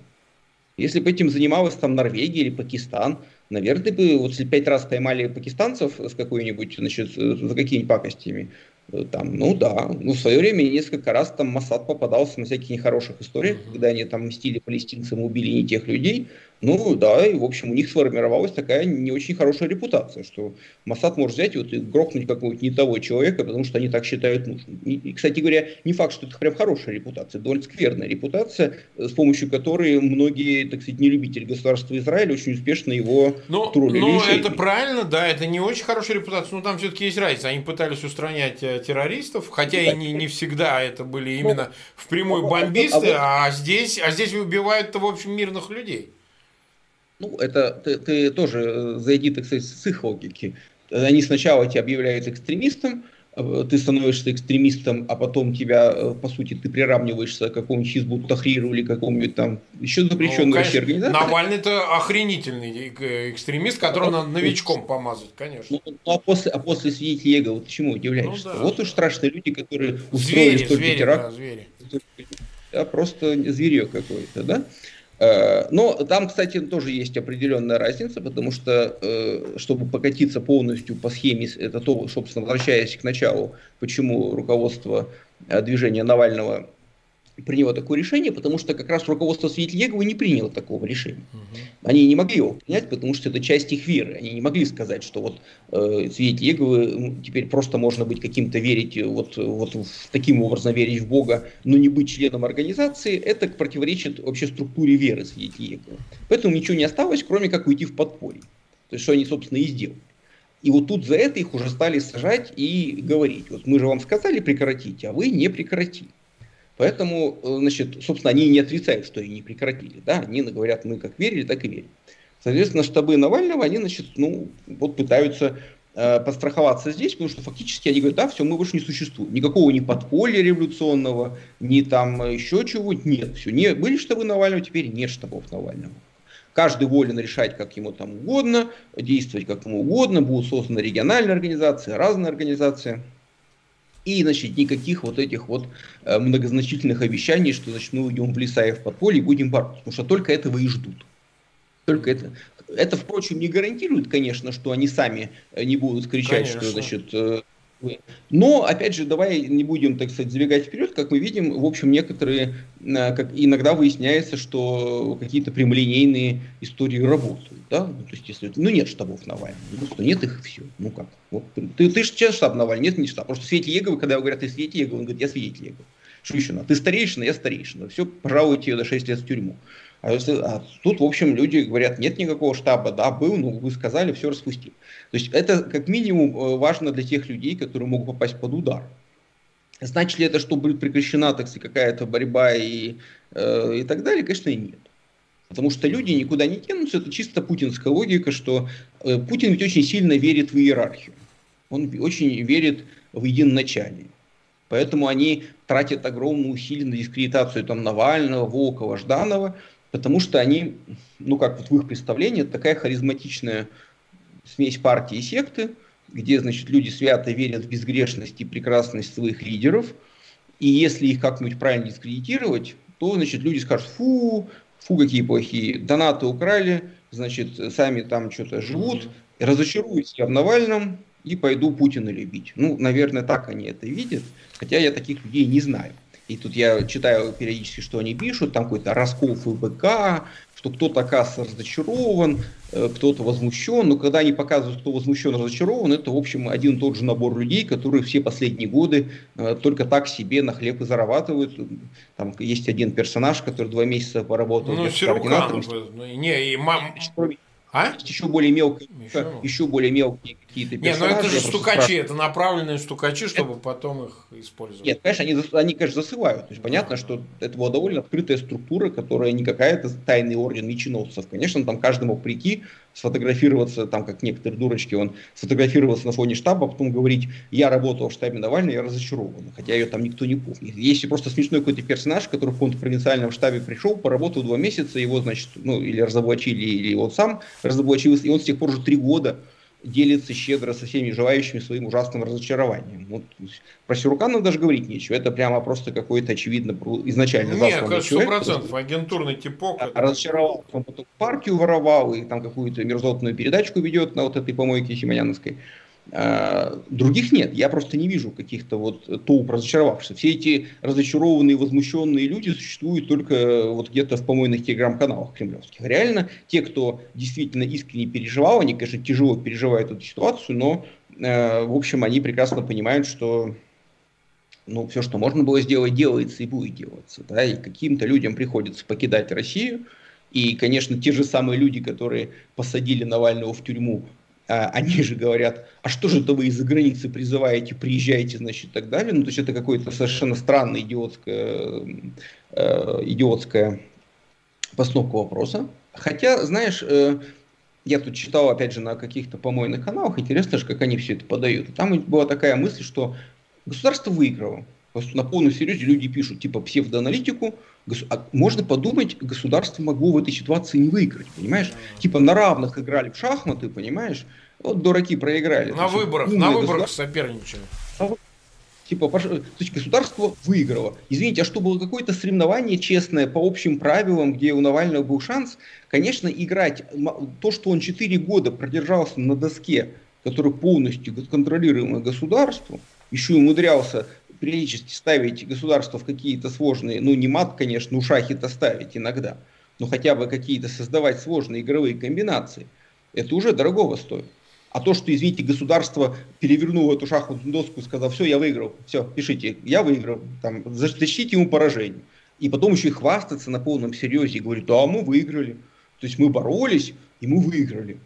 Если бы этим занималась там Норвегия или Пакистан, наверное, бы, вот если пять раз поймали пакистанцев с какой-нибудь, значит, за какими-нибудь пакостями, э, там, ну да, ну в свое время несколько раз там Масад попадался на всяких нехороших историях, когда они там мстили палестинцам убили не тех людей, ну да, и в общем у них сформировалась такая не очень хорошая репутация, что Масад может взять вот, и грохнуть какого-нибудь не того человека, потому что они так считают нужным. И, и, кстати говоря, не факт, что это прям хорошая репутация, довольно скверная репутация, с помощью которой многие, так сказать, нелюбители государства Израиля очень успешно его но, троллили. Ну, это правильно, да, это не очень хорошая репутация, но там все-таки есть разница. Они пытались устранять э, террористов, хотя и не, не всегда это были ну, именно ну, впрямую а бомбисты, а, а, а здесь, а здесь убивают-то, в общем, мирных людей. Ну, это ты, ты тоже э, зайди, так сказать, с их логики. Они сначала тебя объявляют экстремистом, э, ты становишься экстремистом, а потом тебя, э, по сути, ты приравниваешься к какому-нибудь Хизбут Тахриру или какому-нибудь там еще запрещенной ну, организации. Навальный это охренительный экстремист, которого надо новичком помазать, конечно. Ну, ну а после, а после свидетелей Эго, вот чему удивляешься? Ну, да. Вот уж страшные люди, которые устроили звери, столько звери, терактов. Да, звери. Да, просто зверек какой-то, да? Э, но там, кстати, тоже есть определенная разница, потому что, э, чтобы покатиться полностью по схеме, это то, собственно, возвращаясь к началу, почему руководство э, движения Навального приняло такое решение, потому что как раз руководство Светлегова не приняло такого решения. Угу. Они не могли его принять, потому что это часть их веры. Они не могли сказать, что вот э, Светлеговы ну, теперь просто можно быть каким-то верить, вот, вот в, таким образом верить в Бога, но не быть членом организации, это противоречит вообще структуре веры Светлегова. Поэтому ничего не осталось, кроме как уйти в подполье. То есть, что они, собственно, и сделали. И вот тут за это их уже стали сажать и говорить, вот мы же вам сказали прекратить, а вы не прекратили. Поэтому, э, значит, собственно, они не отрицают, что и не прекратили. Да? Они говорят, мы как верили, так и верим. Соответственно, штабы Навального, они, значит, ну, вот пытаются э, подстраховаться здесь, потому что фактически они говорят, да, все, мы больше не существуем. Никакого ни подполья революционного, ни там еще чего-нибудь нет. Все, не, были штабы Навального, теперь нет штабов Навального. Каждый волен решать, как ему там угодно, действовать как ему угодно, будут созданы региональные организации, разные организации. И, значит, никаких вот этих вот э, многозначительных обещаний, что, значит, мы уйдем в леса и в подполье и будем бороться. Потому что только этого и ждут. Только это. Это, впрочем, не гарантирует, конечно, что они сами э, не будут кричать, конечно. что, значит, э, но, опять же, давай не будем, так сказать, забегать вперед. Как мы видим, в общем, некоторые, как иногда выясняется, что какие-то прямолинейные истории работают. Да? Ну, то есть, если, ну, нет штабов Навального, ну, что нет их, все. Ну, как? Вот, ты, ты же штаб Навального, нет, не штаб. Просто Свете Еговы, когда говорят, ты Свете Еговы, он говорит, я Свете Еговы. Что еще надо? Ты старейшина, я старейшина. Все, пожалуйте ее до 6 лет в тюрьму. А, если, а тут, в общем, люди говорят, нет никакого штаба, да, был, ну, вы сказали, все распустили. То есть это как минимум э, важно для тех людей, которые могут попасть под удар. Значит ли это, что будет прекращена, так сказать, какая-то борьба и, э, и так далее? Конечно, нет. Потому что люди никуда не тянутся, это чисто путинская логика, что э, Путин ведь очень сильно верит в иерархию. Он очень верит в единоначалие. Поэтому они тратят огромные усилия на дискредитацию там, Навального, Волкова, Жданова, потому что они, ну как вот в их представлении, такая харизматичная смесь партии и секты, где, значит, люди свято верят в безгрешность и прекрасность своих лидеров, и если их как-нибудь правильно дискредитировать, то, значит, люди скажут, фу, фу, какие плохие, донаты украли, значит, сами там что-то живут, разочаруются в Навальном и пойду Путина любить. Ну, наверное, так они это видят, хотя я таких людей не знаю. И тут я читаю периодически, что они пишут, там какой-то раскол ФБК, что кто-то, оказывается, разочарован, кто-то возмущен. Но когда они показывают, кто возмущен, разочарован, это, в общем, один и тот же набор людей, которые все последние годы э, только так себе на хлеб и зарабатывают. Там есть один персонаж, который два месяца поработал ну, координатором. Ну, не, и мам... А? Есть еще более мелкие, еще, еще более мелкие какие-то персонажи. Не, ну это же стукачи, это направленные стукачи, чтобы это... потом их использовать. Нет, конечно, они, они, конечно, засывают. То есть понятно, что это была довольно открытая структура, которая не какая-то тайный орден меченосцев. Конечно, там каждый мог прийти, сфотографироваться, там, как некоторые дурочки, он сфотографировался на фоне штаба, а потом говорить, я работал в штабе Навального, я разочарован, хотя ее там никто не помнит. Есть просто смешной какой-то персонаж, который в каком-то провинциальном штабе пришел, поработал два месяца, его, значит, ну, или разоблачили, или он сам разоблачился, и он с тех пор уже три года делится щедро со всеми желающими своим ужасным разочарованием. Вот, про Сируканов даже говорить нечего. Это прямо просто какой-то, очевидно, изначально Нет, сто процентов агентурный типок. Это... Разочаровал, он потом партию воровал и там какую-то мерзотную передачку ведет на вот этой помойке Симоняновской. А, других нет. Я просто не вижу каких-то вот толп разочаровавшихся. Все эти разочарованные, возмущенные люди существуют только вот где-то в помойных телеграм-каналах кремлевских. Реально, те, кто действительно искренне переживал, они, конечно, тяжело переживают эту ситуацию, но, э, в общем, они прекрасно понимают, что ну, все, что можно было сделать, делается и будет делаться. Да? И каким-то людям приходится покидать Россию. И, конечно, те же самые люди, которые посадили Навального в тюрьму, они же говорят, а что же это вы из-за границы призываете, приезжаете, значит, и так далее. Ну, то есть это какое-то совершенно странное идиотское, э, идиотская постановка вопроса. Хотя, знаешь, э, я тут читал, опять же, на каких-то помойных каналах, интересно же, как они все это подают. там была такая мысль, что государство выиграло. На полном серьезе люди пишут, типа, псевдоаналитику, а можно подумать, государство могло в этой ситуации не выиграть, понимаешь? Типа на равных играли в шахматы, понимаешь? Вот дураки проиграли. На выборах, на выборах соперничали. А типа, то есть государство выиграло. Извините, а что было какое-то соревнование честное по общим правилам, где у Навального был шанс? Конечно, играть то, что он 4 года продержался на доске, которая полностью контролируемая государством, еще и умудрялся периодически ставить государство в какие-то сложные, ну не мат, конечно, ну шахи-то ставить иногда, но хотя бы какие-то создавать сложные игровые комбинации, это уже дорогого стоит. А то, что, извините, государство перевернуло эту шахматную доску и сказал, все, я выиграл, все, пишите, я выиграл, там, защитите ему поражение. И потом еще и хвастаться на полном серьезе и говорить, да, мы выиграли. То есть мы боролись, и мы выиграли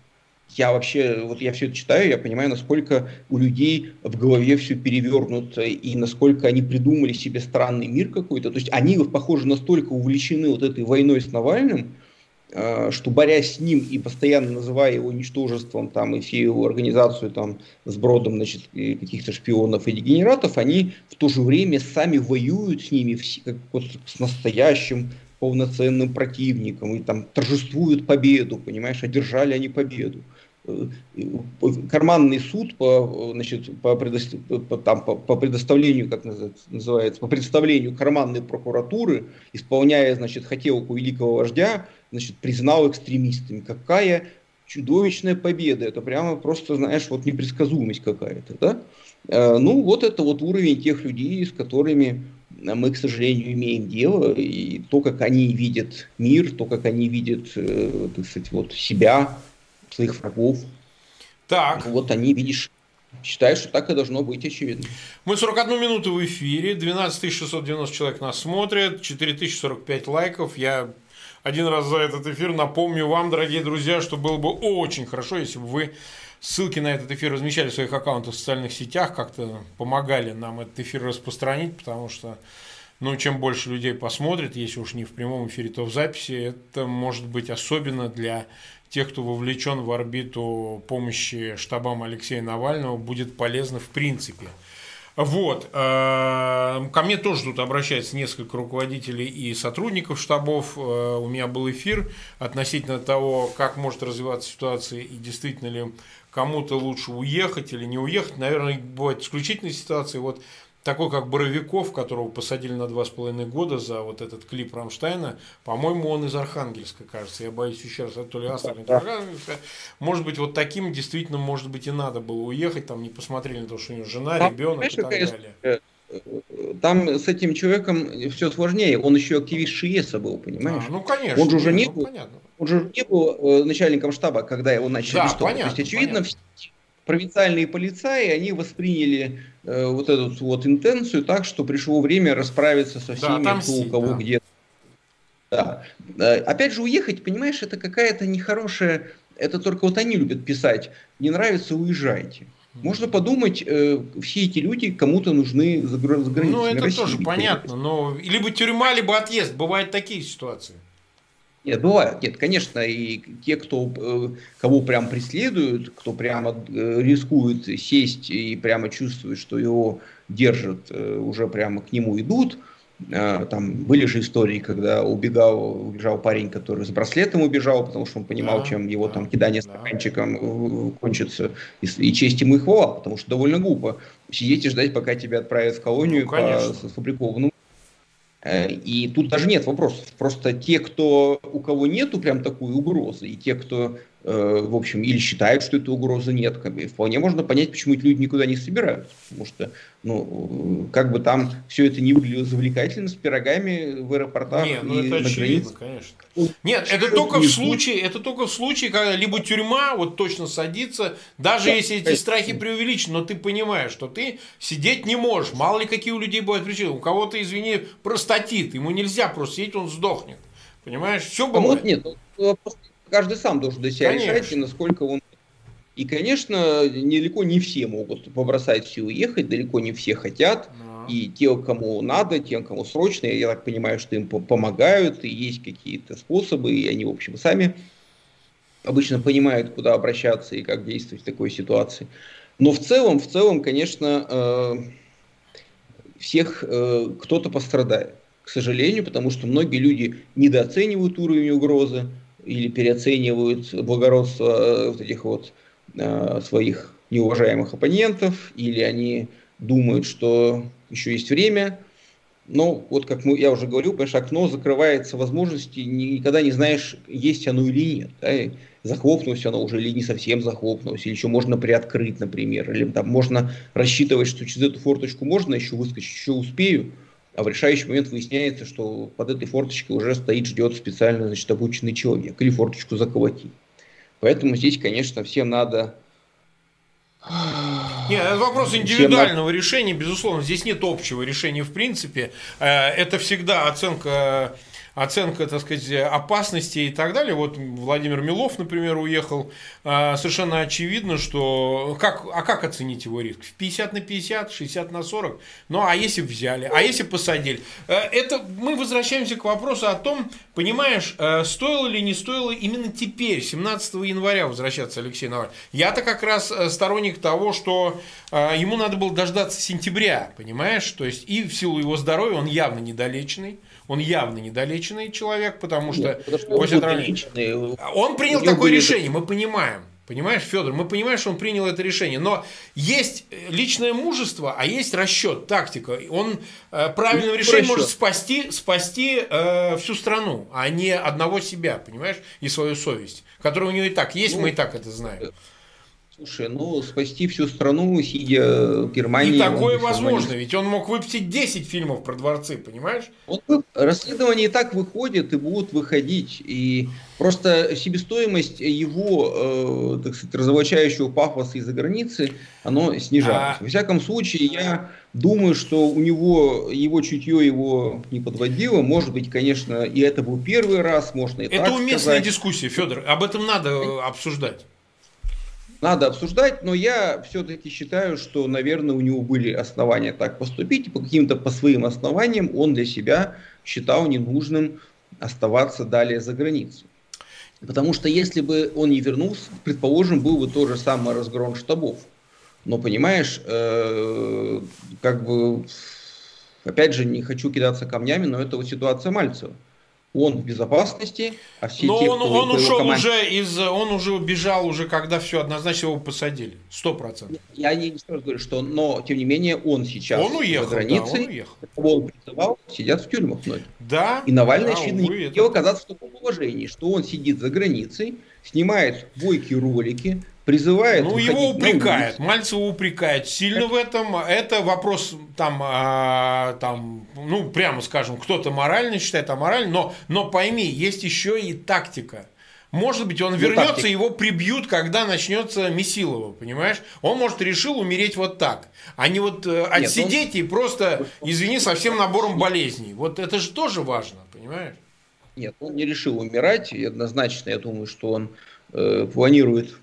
я вообще, вот я все это читаю, я понимаю, насколько у людей в голове все перевернуто, и насколько они придумали себе странный мир какой-то. То есть они, похоже, настолько увлечены вот этой войной с Навальным, э, что борясь с ним и постоянно называя его ничтожеством там, и всю его организацию там, с бродом значит, каких-то шпионов и дегенератов, они в то же время сами воюют с ними как вот, с настоящим полноценным противником и там торжествуют победу, понимаешь, одержали они победу. Э, карманный суд по, значит, по, по, там, по, по предоставлению, как называется, по представлению карманной прокуратуры, исполняя, значит, хотелку великого вождя, значит, признал экстремистами. Какая чудовищная победа. Это прямо просто, знаешь, вот непредсказуемость какая-то, да? Э, ну, вот это вот уровень тех людей, с которыми мы, к сожалению, имеем дело, и то, как они видят мир, то, как они видят, э, так сказать, вот себя, своих врагов. Так. Вот они, видишь, считают, что так и должно быть, очевидно. Мы 41 минуту в эфире, 12 690 человек нас смотрят, 4045 лайков. Я один раз за этот эфир напомню вам, дорогие друзья, что было бы очень хорошо, если бы вы ссылки на этот эфир размещали в своих аккаунтах в социальных сетях, как-то помогали нам этот эфир распространить, потому что ну, чем больше людей посмотрит, если уж не в прямом эфире, то в записи, это может быть особенно для тех, кто вовлечен в орбиту помощи штабам Алексея Навального, будет полезно в принципе. Вот. Э, ко мне тоже тут обращается несколько руководителей и сотрудников штабов. Э, у меня был эфир относительно того, как может развиваться ситуация и действительно ли кому-то лучше уехать или не уехать. Наверное, бывают исключительные ситуации. Вот такой как Боровиков, которого посадили на два с половиной года за вот этот клип Рамштайна, по-моему, он из Архангельска, кажется. Я боюсь еще раз, то ли Астрахань, то ли Архангельска. Может быть, вот таким действительно, может быть, и надо было уехать, там не посмотрели на то, что у него жена, там, ребенок и так далее. Э, там с этим человеком все сложнее. Он еще активист ШИЕСа был, понимаешь? А, ну, конечно. Он же уже не ну, был, понятно. он же не был э, начальником штаба, когда его начали да, арестовывать. Понятно, То есть, очевидно, понятно провинциальные полицаи, они восприняли э, вот эту вот интенцию так, что пришло время расправиться со всеми, да, кто у кого да. где. Да. Э, опять же, уехать, понимаешь, это какая-то нехорошая... Это только вот они любят писать. Не нравится, уезжайте. Можно подумать, э, все эти люди кому-то нужны за, за границей. Ну, это России, тоже понятно. Но либо тюрьма, либо отъезд. Бывают такие ситуации. Нет, бывают. Нет, конечно, и те, кто, э, кого прям преследуют, кто прямо э, рискует сесть и прямо чувствует, что его держат, э, уже прямо к нему идут. Там были же истории, когда убегал, убежал парень, который с браслетом убежал, потому что он понимал, да, чем его да, там кидание да. стаканчиком кончится. И, и честь ему и хвала, потому что довольно глупо сидеть и ждать, пока тебя отправят в колонию ну, по сфабрикованному Э, и тут даже нет вопросов. Просто те, кто, у кого нету прям такой угрозы, и те, кто Э, в общем, или считают, что этой угрозы нет. Как бы, вполне можно понять, почему эти люди никуда не собираются. Потому что, ну, как бы там все это не выглядело завлекательно с пирогами в аэропортах нет, ну, это очевидно, конечно. Ну, нет, это только в случае, это только в случае, когда либо тюрьма вот точно садится, даже да, если эти страхи преувеличены, но ты понимаешь, что ты сидеть не можешь. Мало ли какие у людей бывают причины. У кого-то, извини, простатит, ему нельзя просто сидеть, он сдохнет. Понимаешь, все бывает. нет, ну, просто каждый сам должен для себя конечно. решать, и насколько он... И, конечно, далеко не все могут побросать все и уехать, далеко не все хотят. Да. И те, кому надо, тем, кому срочно, я так понимаю, что им помогают, и есть какие-то способы, и они, в общем, сами обычно понимают, куда обращаться и как действовать в такой ситуации. Но в целом, в целом, конечно, э, всех э, кто-то пострадает, к сожалению, потому что многие люди недооценивают уровень угрозы, или переоценивают благородство э, вот этих вот э, своих неуважаемых оппонентов, или они думают, что еще есть время. Но вот как мы, я уже говорил, понимаешь, окно закрывается возможности, никогда не знаешь, есть оно или нет. Да? захлопнулось оно уже или не совсем захлопнулось, или еще можно приоткрыть, например, или там можно рассчитывать, что через эту форточку можно еще выскочить, еще успею, а в решающий момент выясняется, что под этой форточкой уже стоит, ждет специально значит, обученный человек, или форточку заколотить. Поэтому здесь, конечно, всем надо нет, это вопрос индивидуального решения, безусловно. Здесь нет общего решения в принципе. Э, это всегда оценка оценка, так сказать, опасности и так далее. Вот Владимир Милов, например, уехал. А, совершенно очевидно, что... Как, а как оценить его риск? В 50 на 50, 60 на 40? Ну, а если взяли? А если посадили? Э, это мы возвращаемся к вопросу о том, понимаешь, э, стоило ли не стоило именно теперь, 17 января, возвращаться Алексей Навальный. Я-то как раз э, сторонник того, что ему надо было дождаться сентября, понимаешь? То есть и в силу его здоровья он явно недолеченный он явно недолеченный человек, потому что Нет, после отравления... Он принял такое решение, мы понимаем. Понимаешь, Федор, мы понимаем, что он принял это решение, но есть личное мужество, а есть расчет, тактика. Он э, правильным решением может спасти, спасти э, всю страну, а не одного себя, понимаешь, и свою совесть, которая у него и так есть, ну, мы и так это знаем. Слушай, ну спасти всю страну, сидя в Германии... И такое возможно, ведь он мог выпустить 10 фильмов про дворцы, понимаешь? Вот расследования и так выходят и будут выходить. И просто себестоимость его, э, так сказать, разоблачающего пафоса из-за границы, оно снижается. А... Во всяком случае, я думаю, что у него, его чутье его не подводило. Может быть, конечно, и это был первый раз, можно и Это так уместная сказать. дискуссия, Федор. Об этом надо обсуждать надо обсуждать, но я все-таки считаю, что, наверное, у него были основания так поступить, и по каким-то по своим основаниям он для себя считал ненужным оставаться далее за границей. Потому что если бы он не вернулся, предположим, был бы тот же самый разгром штабов. Но понимаешь, э, как бы, опять же, не хочу кидаться камнями, но это вот ситуация Мальцева он в безопасности, а все Но те, он, кто он ушел команде... уже из, он уже убежал уже, когда все однозначно его посадили, сто процентов. Я не, не сразу говорю, что, но тем не менее он сейчас он уехал, за границей, да, он уехал. он призывал, сидят в тюрьмах многие. Да. И Навальный, да, очевидно, не хотел оказаться в таком положении, что он сидит за границей, снимает бойкие ролики, призывает. Ну, его упрекают, Мальцева упрекают сильно в этом. Это вопрос там, а, там, ну, прямо скажем, кто-то морально считает, а морально, но, но пойми, есть еще и тактика. Может быть, он ну, вернется, его прибьют, когда начнется Месилова, понимаешь? Он, может, решил умереть вот так, а не вот э, отсидеть Нет, он... и просто, извини, со всем набором болезней. Вот это же тоже важно, понимаешь? Нет, он не решил умирать, и однозначно, я думаю, что он э, планирует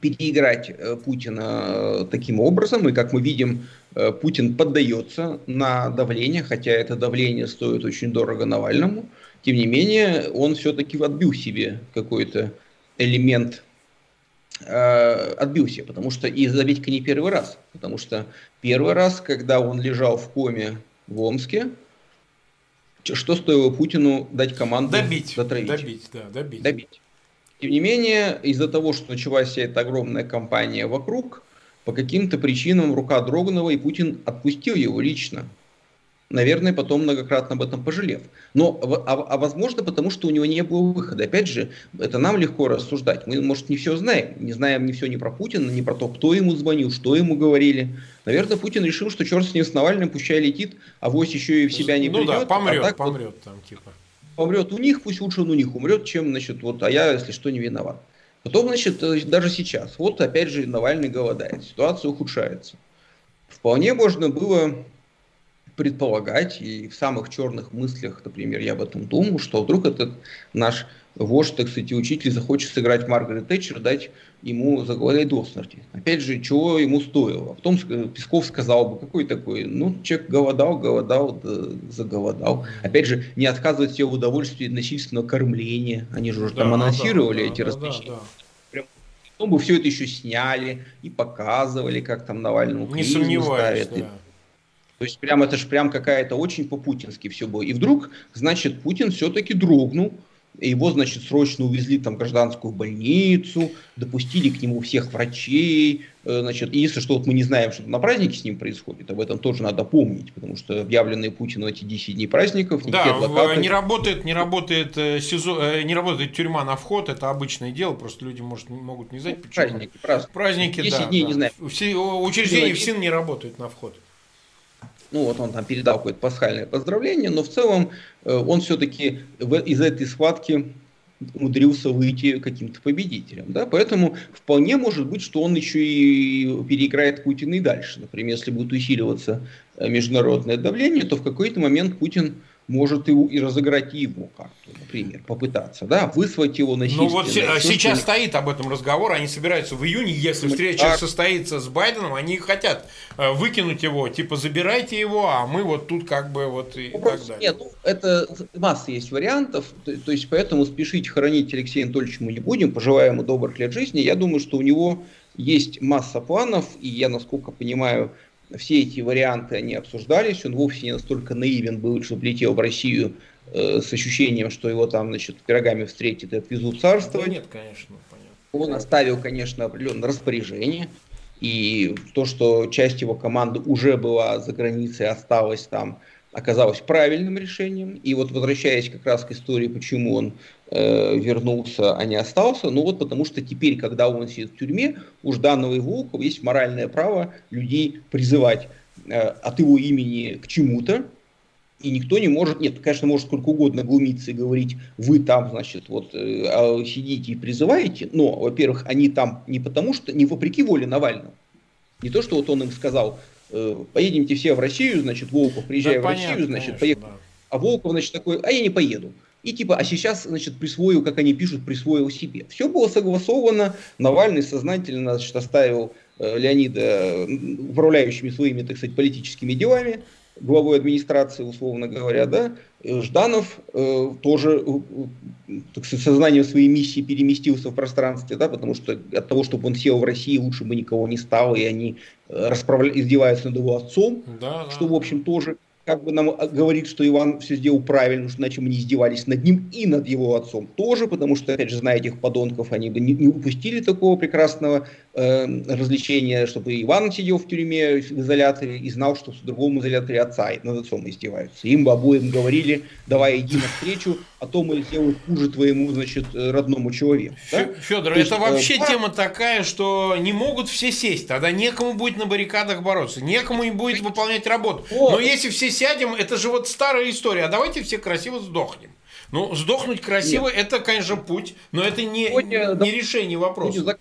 переиграть э, Путина э, таким образом. И как мы видим, э, Путин поддается на давление, хотя это давление стоит очень дорого Навальному. Тем не менее, он все-таки отбил себе какой-то элемент отбил себе, потому что и Забедько не первый раз, потому что первый раз, когда он лежал в коме в Омске, что стоило Путину дать команду добить, добить, да, добить. добить. Тем не менее, из-за того, что началась вся эта огромная кампания вокруг, по каким-то причинам рука дрогнула, и Путин отпустил его лично. Наверное, потом многократно об этом пожалев. Но, а, а возможно, потому что у него не было выхода. Опять же, это нам легко рассуждать. Мы, может, не все знаем. Не знаем не все ни про Путина, ни про то, кто ему звонил, что ему говорили. Наверное, Путин решил, что черт с ним с Навальным, пущай летит, а вось еще и в себя не ну придет. Ну да, помрет, а так помрет вот, там типа помрет у них, пусть лучше он у них умрет, чем, значит, вот, а я, если что, не виноват. Потом, значит, э, даже сейчас, вот опять же Навальный голодает, ситуация ухудшается. Вполне можно было предполагать, и в самых черных мыслях, например, я об этом думал, что вдруг этот наш вождь, так сказать, учитель захочет сыграть Маргарет Тэтчер, дать ему заговорить до смерти. Опять же, чего ему стоило. А потом Песков сказал бы, какой такой, ну, человек голодал, голодал, да, заголодал. Опять же, не отказывать себе в удовольствии насильственного кормления. Они же уже да, там анонсировали да, эти да, развлечения. Да, да. Потом бы все это еще сняли и показывали, как там Навальному Не сомневаюсь, да. То есть прям это же прям какая-то очень по-путински все было. И вдруг, значит, Путин все-таки дрогнул, его, значит, срочно увезли там в гражданскую больницу, допустили к нему всех врачей, э, значит, и если что, вот мы не знаем, что на празднике с ним происходит, об этом тоже надо помнить, потому что объявленные Путину эти 10 дней праздников, да, адвокаты... не работает, не работает э, СИЗО, э, не работает тюрьма на вход, это обычное дело, просто люди может, могут не знать, почему. Праздники, праздники, праздники 10 да, дней, да. не знаю. Все, учреждения в СИН не работают на вход ну вот он там передал какое-то пасхальное поздравление, но в целом э, он все-таки из этой схватки умудрился выйти каким-то победителем. Да? Поэтому вполне может быть, что он еще и переиграет Путина и дальше. Например, если будет усиливаться э, международное давление, то в какой-то момент Путин может его и разыграть его карту, например, попытаться, да, вызвать его на Ну вот сейчас стоит об этом разговор, они собираются в июне, если встреча а... состоится с Байденом, они хотят э, выкинуть его, типа забирайте его, а мы вот тут как бы вот и Вопрос, так далее. Нет, ну, это масса есть вариантов, то, то есть поэтому спешить хоронить Алексея Анатольевича мы не будем, пожелаем ему добрых лет жизни, я думаю, что у него есть масса планов, и я, насколько понимаю, все эти варианты, они обсуждались, он вовсе не настолько наивен был, чтобы летел в Россию э, с ощущением, что его там, значит, пирогами встретят и отвезут царство. Да нет, конечно, понятно. Он оставил, конечно, определенное распоряжение, и то, что часть его команды уже была за границей, осталась там, оказалось правильным решением. И вот возвращаясь как раз к истории, почему он э, вернулся, а не остался, ну вот потому что теперь, когда он сидит в тюрьме, у Жданова и Волкова есть моральное право людей призывать э, от его имени к чему-то, и никто не может, нет, конечно, может сколько угодно глумиться и говорить, вы там, значит, вот э, а сидите и призываете, но, во-первых, они там не потому что, не вопреки воле Навального, не то, что вот он им сказал, Э, поедемте все в Россию, значит, Волков, приезжай да, в понятно, Россию, значит, конечно, поехал. Да. А Волков, значит, такой, а я не поеду. И типа, а сейчас, значит, присвоил, как они пишут, присвоил себе. Все было согласовано, Навальный сознательно, значит, оставил э, Леонида э, управляющими своими, так сказать, политическими делами, главой администрации, условно говоря, да, Жданов э, тоже э, так сказать, сознанием своей миссии переместился в пространстве, да, потому что от того, чтобы он сел в России, лучше бы никого не стало, и они расправля... издеваются над его отцом, да, что, да. в общем, тоже как бы нам а, говорит, что Иван все сделал правильно, что иначе мы не издевались над ним и над его отцом тоже, потому что, опять же, зная этих подонков, они бы не, не упустили такого прекрасного э, развлечения, чтобы Иван сидел в тюрьме, в изоляторе и знал, что в другом изоляторе отца над отцом издеваются. Им бы обоим говорили, давай иди навстречу, а то мы сделаем хуже твоему, значит, родному человеку. Да? Федор, то это есть, вообще э, тема такая, что не могут все сесть, тогда некому будет на баррикадах бороться, некому не будет выполнять работу. О, Но если все сядем, это же вот старая история, а давайте все красиво сдохнем. Ну, сдохнуть красиво, Нет. это, конечно, путь, но это не, сегодня, не решение вопроса.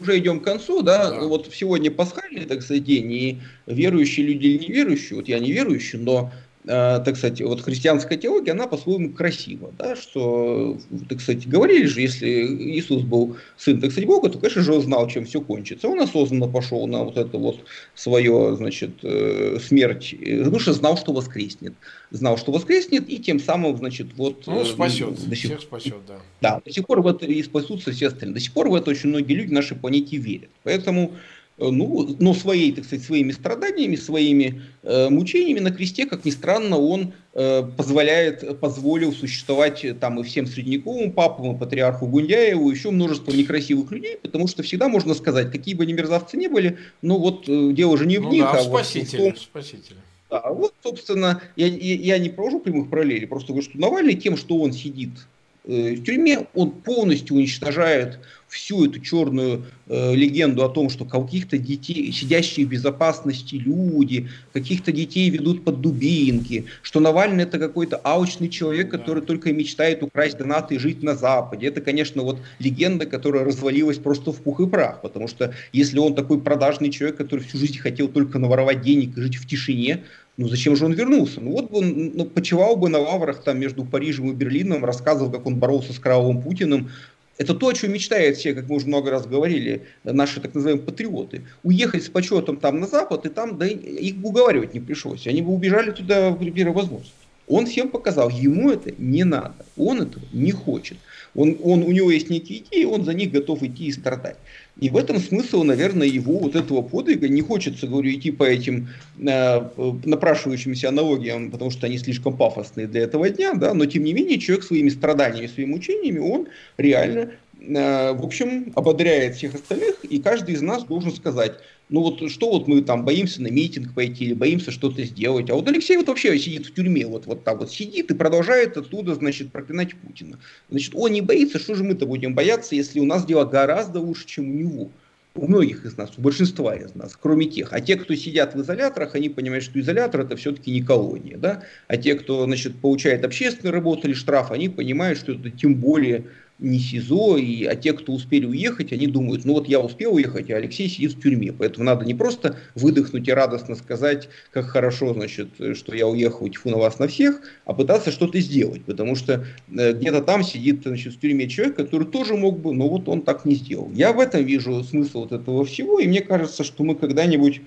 Уже идем к концу, да? да. Вот сегодня пасхальный, так сказать, день, и верующие люди или неверующие, вот я неверующий, но Э, так сказать, вот христианская теология, она по-своему красива, да, что, так сказать, говорили же, если Иисус был сын, так сказать, Бога, то, конечно же, он знал, чем все кончится. Он осознанно пошел на вот это вот свое, значит, э, смерть, потому что знал, что воскреснет. Знал, что воскреснет, и тем самым, значит, вот... Ну, спасет, до сих... всех спасет, да. Да, до сих пор в это и спасутся все остальные. До сих пор в это очень многие люди на нашей планете верят. Поэтому ну, но своей, так сказать, своими страданиями, своими э, мучениями на кресте, как ни странно, он э, позволяет, позволил существовать там и всем средневековым папам, и патриарху Гундяеву, еще множество некрасивых людей, потому что всегда можно сказать, какие бы они мерзавцы ни были, но вот э, дело же не в ну них, да, а спасители, вот в том, спасители. Да, вот, собственно, я, я, я не провожу прямых параллелей, просто говорю, что Навальный тем, что он сидит э, в тюрьме, он полностью уничтожает всю эту черную э, легенду о том, что каких-то детей, сидящие в безопасности люди, каких-то детей ведут под дубинки, что Навальный это какой-то аучный человек, который только и мечтает украсть донаты и жить на Западе. Это, конечно, вот легенда, которая развалилась просто в пух и прах, потому что если он такой продажный человек, который всю жизнь хотел только наворовать денег и жить в тишине, ну зачем же он вернулся? Ну вот бы он ну, почевал бы на лаврах там между Парижем и Берлином, рассказывал, как он боролся с кровавым Путиным, это то, о чем мечтают все, как мы уже много раз говорили, наши так называемые патриоты. Уехать с почетом там на Запад, и там да, их уговаривать не пришлось. Они бы убежали туда при первой возможности. Он всем показал, ему это не надо, он этого не хочет. Он, он, у него есть некие идеи, он за них готов идти и страдать. И в этом смысл, наверное, его вот этого подвига. Не хочется, говорю, идти по этим э, напрашивающимся аналогиям, потому что они слишком пафосные для этого дня, да, но тем не менее человек своими страданиями, своими мучениями, он реально Э, в общем, ободряет всех остальных, и каждый из нас должен сказать, ну вот что вот мы там боимся на митинг пойти или боимся что-то сделать, а вот Алексей вот вообще сидит в тюрьме, вот, вот так вот сидит и продолжает оттуда, значит, проклинать Путина. Значит, он не боится, что же мы-то будем бояться, если у нас дела гораздо лучше, чем у него. У многих из нас, у большинства из нас, кроме тех. А те, кто сидят в изоляторах, они понимают, что изолятор это все-таки не колония. Да? А те, кто значит, получает общественную работу или штраф, они понимают, что это тем более не СИЗО, и, а те, кто успели уехать, они думают, ну вот я успел уехать, а Алексей сидит в тюрьме. Поэтому надо не просто выдохнуть и радостно сказать, как хорошо, значит, что я уехал, тьфу на вас на всех, а пытаться что-то сделать. Потому что э, где-то там сидит значит, в тюрьме человек, который тоже мог бы, но вот он так не сделал. Я в этом вижу смысл вот этого всего, и мне кажется, что мы когда-нибудь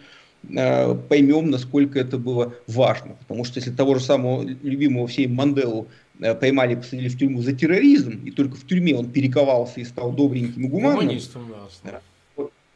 э, поймем, насколько это было важно. Потому что если того же самого любимого всей Манделу поймали, посадили в тюрьму за терроризм, и только в тюрьме он перековался и стал добреньким и гуманным. Гуманистом, да.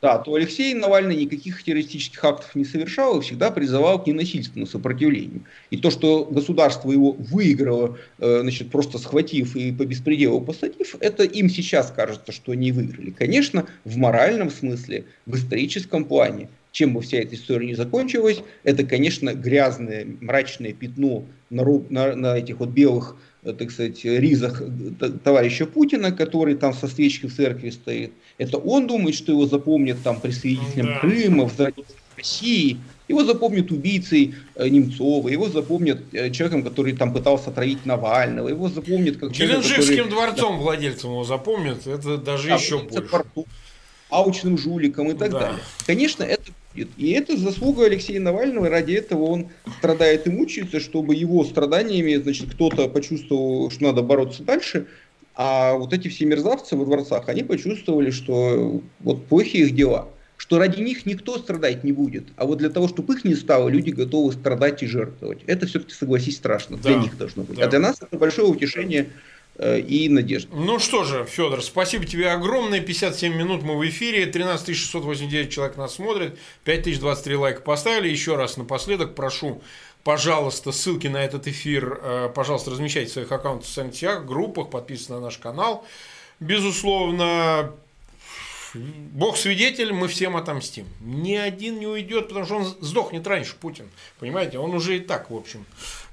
Да, то Алексей Навальный никаких террористических актов не совершал и всегда призывал к ненасильственному сопротивлению. И то, что государство его выиграло, э, значит, просто схватив и по беспределу посадив, это им сейчас кажется, что они выиграли. Конечно, в моральном смысле, в историческом плане, чем бы вся эта история не закончилась, это, конечно, грязное, мрачное пятно на, на, на этих вот белых Э, так сказать, ризах товарища Путина, который там со свечкой в церкви стоит. Это он думает, что его запомнят там присоединителем да. Крыма, в России. Его запомнят убийцей э, Немцова, его запомнят э, человеком, который там пытался отравить Навального, его запомнят как Геленджикским который... дворцом да. владельцем его запомнят, это даже да, еще больше. Порту, аучным жуликом и так да. далее. Конечно, это будет. И это заслуга Алексея Навального, ради этого он страдает и мучается, чтобы его страданиями, значит, кто-то почувствовал, что надо бороться дальше, а вот эти все мерзавцы во дворцах, они почувствовали, что вот плохие их дела, что ради них никто страдать не будет, а вот для того, чтобы их не стало, люди готовы страдать и жертвовать. Это все-таки, согласись, страшно, да. для них должно быть. А да. А для нас это большое утешение и надежды. Ну что же, Федор, спасибо тебе огромное. 57 минут мы в эфире. 13 689 человек нас смотрит. 5023 лайка поставили. Еще раз напоследок прошу, пожалуйста, ссылки на этот эфир, э, пожалуйста, размещайте в своих аккаунтах в социальных группах, подписывайтесь на наш канал. Безусловно, Бог свидетель, мы всем отомстим. Ни один не уйдет, потому что он сдохнет раньше, Путин. Понимаете, он уже и так, в общем,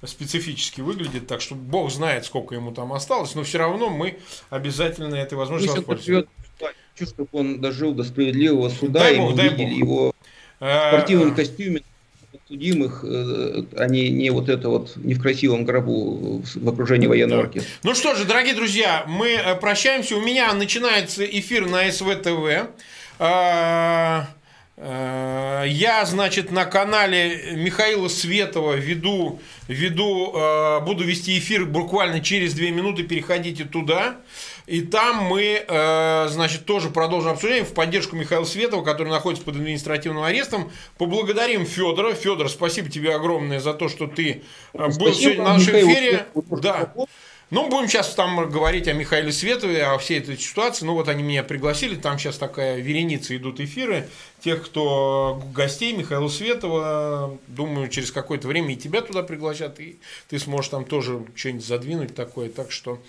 специфически выглядит, так что Бог знает, сколько ему там осталось, но все равно мы обязательно этой возможностью воспользуемся. Чтобы он дожил до справедливого суда, дай и Бог, мы дай Бог. его в э, спортивном костюме подсудимых, э, а не, не вот это вот, не в красивом гробу в окружении военного да. оркестра. Ну что же, дорогие друзья, мы э, прощаемся. У меня начинается эфир на СВТВ. Э, я, значит, на канале Михаила Светова веду, веду, буду вести эфир буквально через две минуты, переходите туда. И там мы, э, значит, тоже продолжим обсуждение в поддержку Михаила Светова, который находится под административным арестом. Поблагодарим Федора. Федор, спасибо тебе огромное за то, что ты был спасибо, сегодня на нашем эфире. Да. Ну, будем сейчас там говорить о Михаиле Светове, о всей этой ситуации. Ну, вот они меня пригласили, там сейчас такая вереница идут эфиры. Тех, кто гостей Михаила Светова, думаю, через какое-то время и тебя туда пригласят, и ты сможешь там тоже что-нибудь задвинуть такое. Так что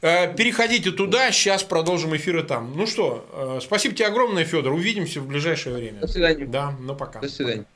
э, переходите туда, сейчас продолжим эфиры там. Ну что, э, спасибо тебе огромное, Федор. Увидимся в ближайшее время. До свидания. Да, ну пока. До свидания.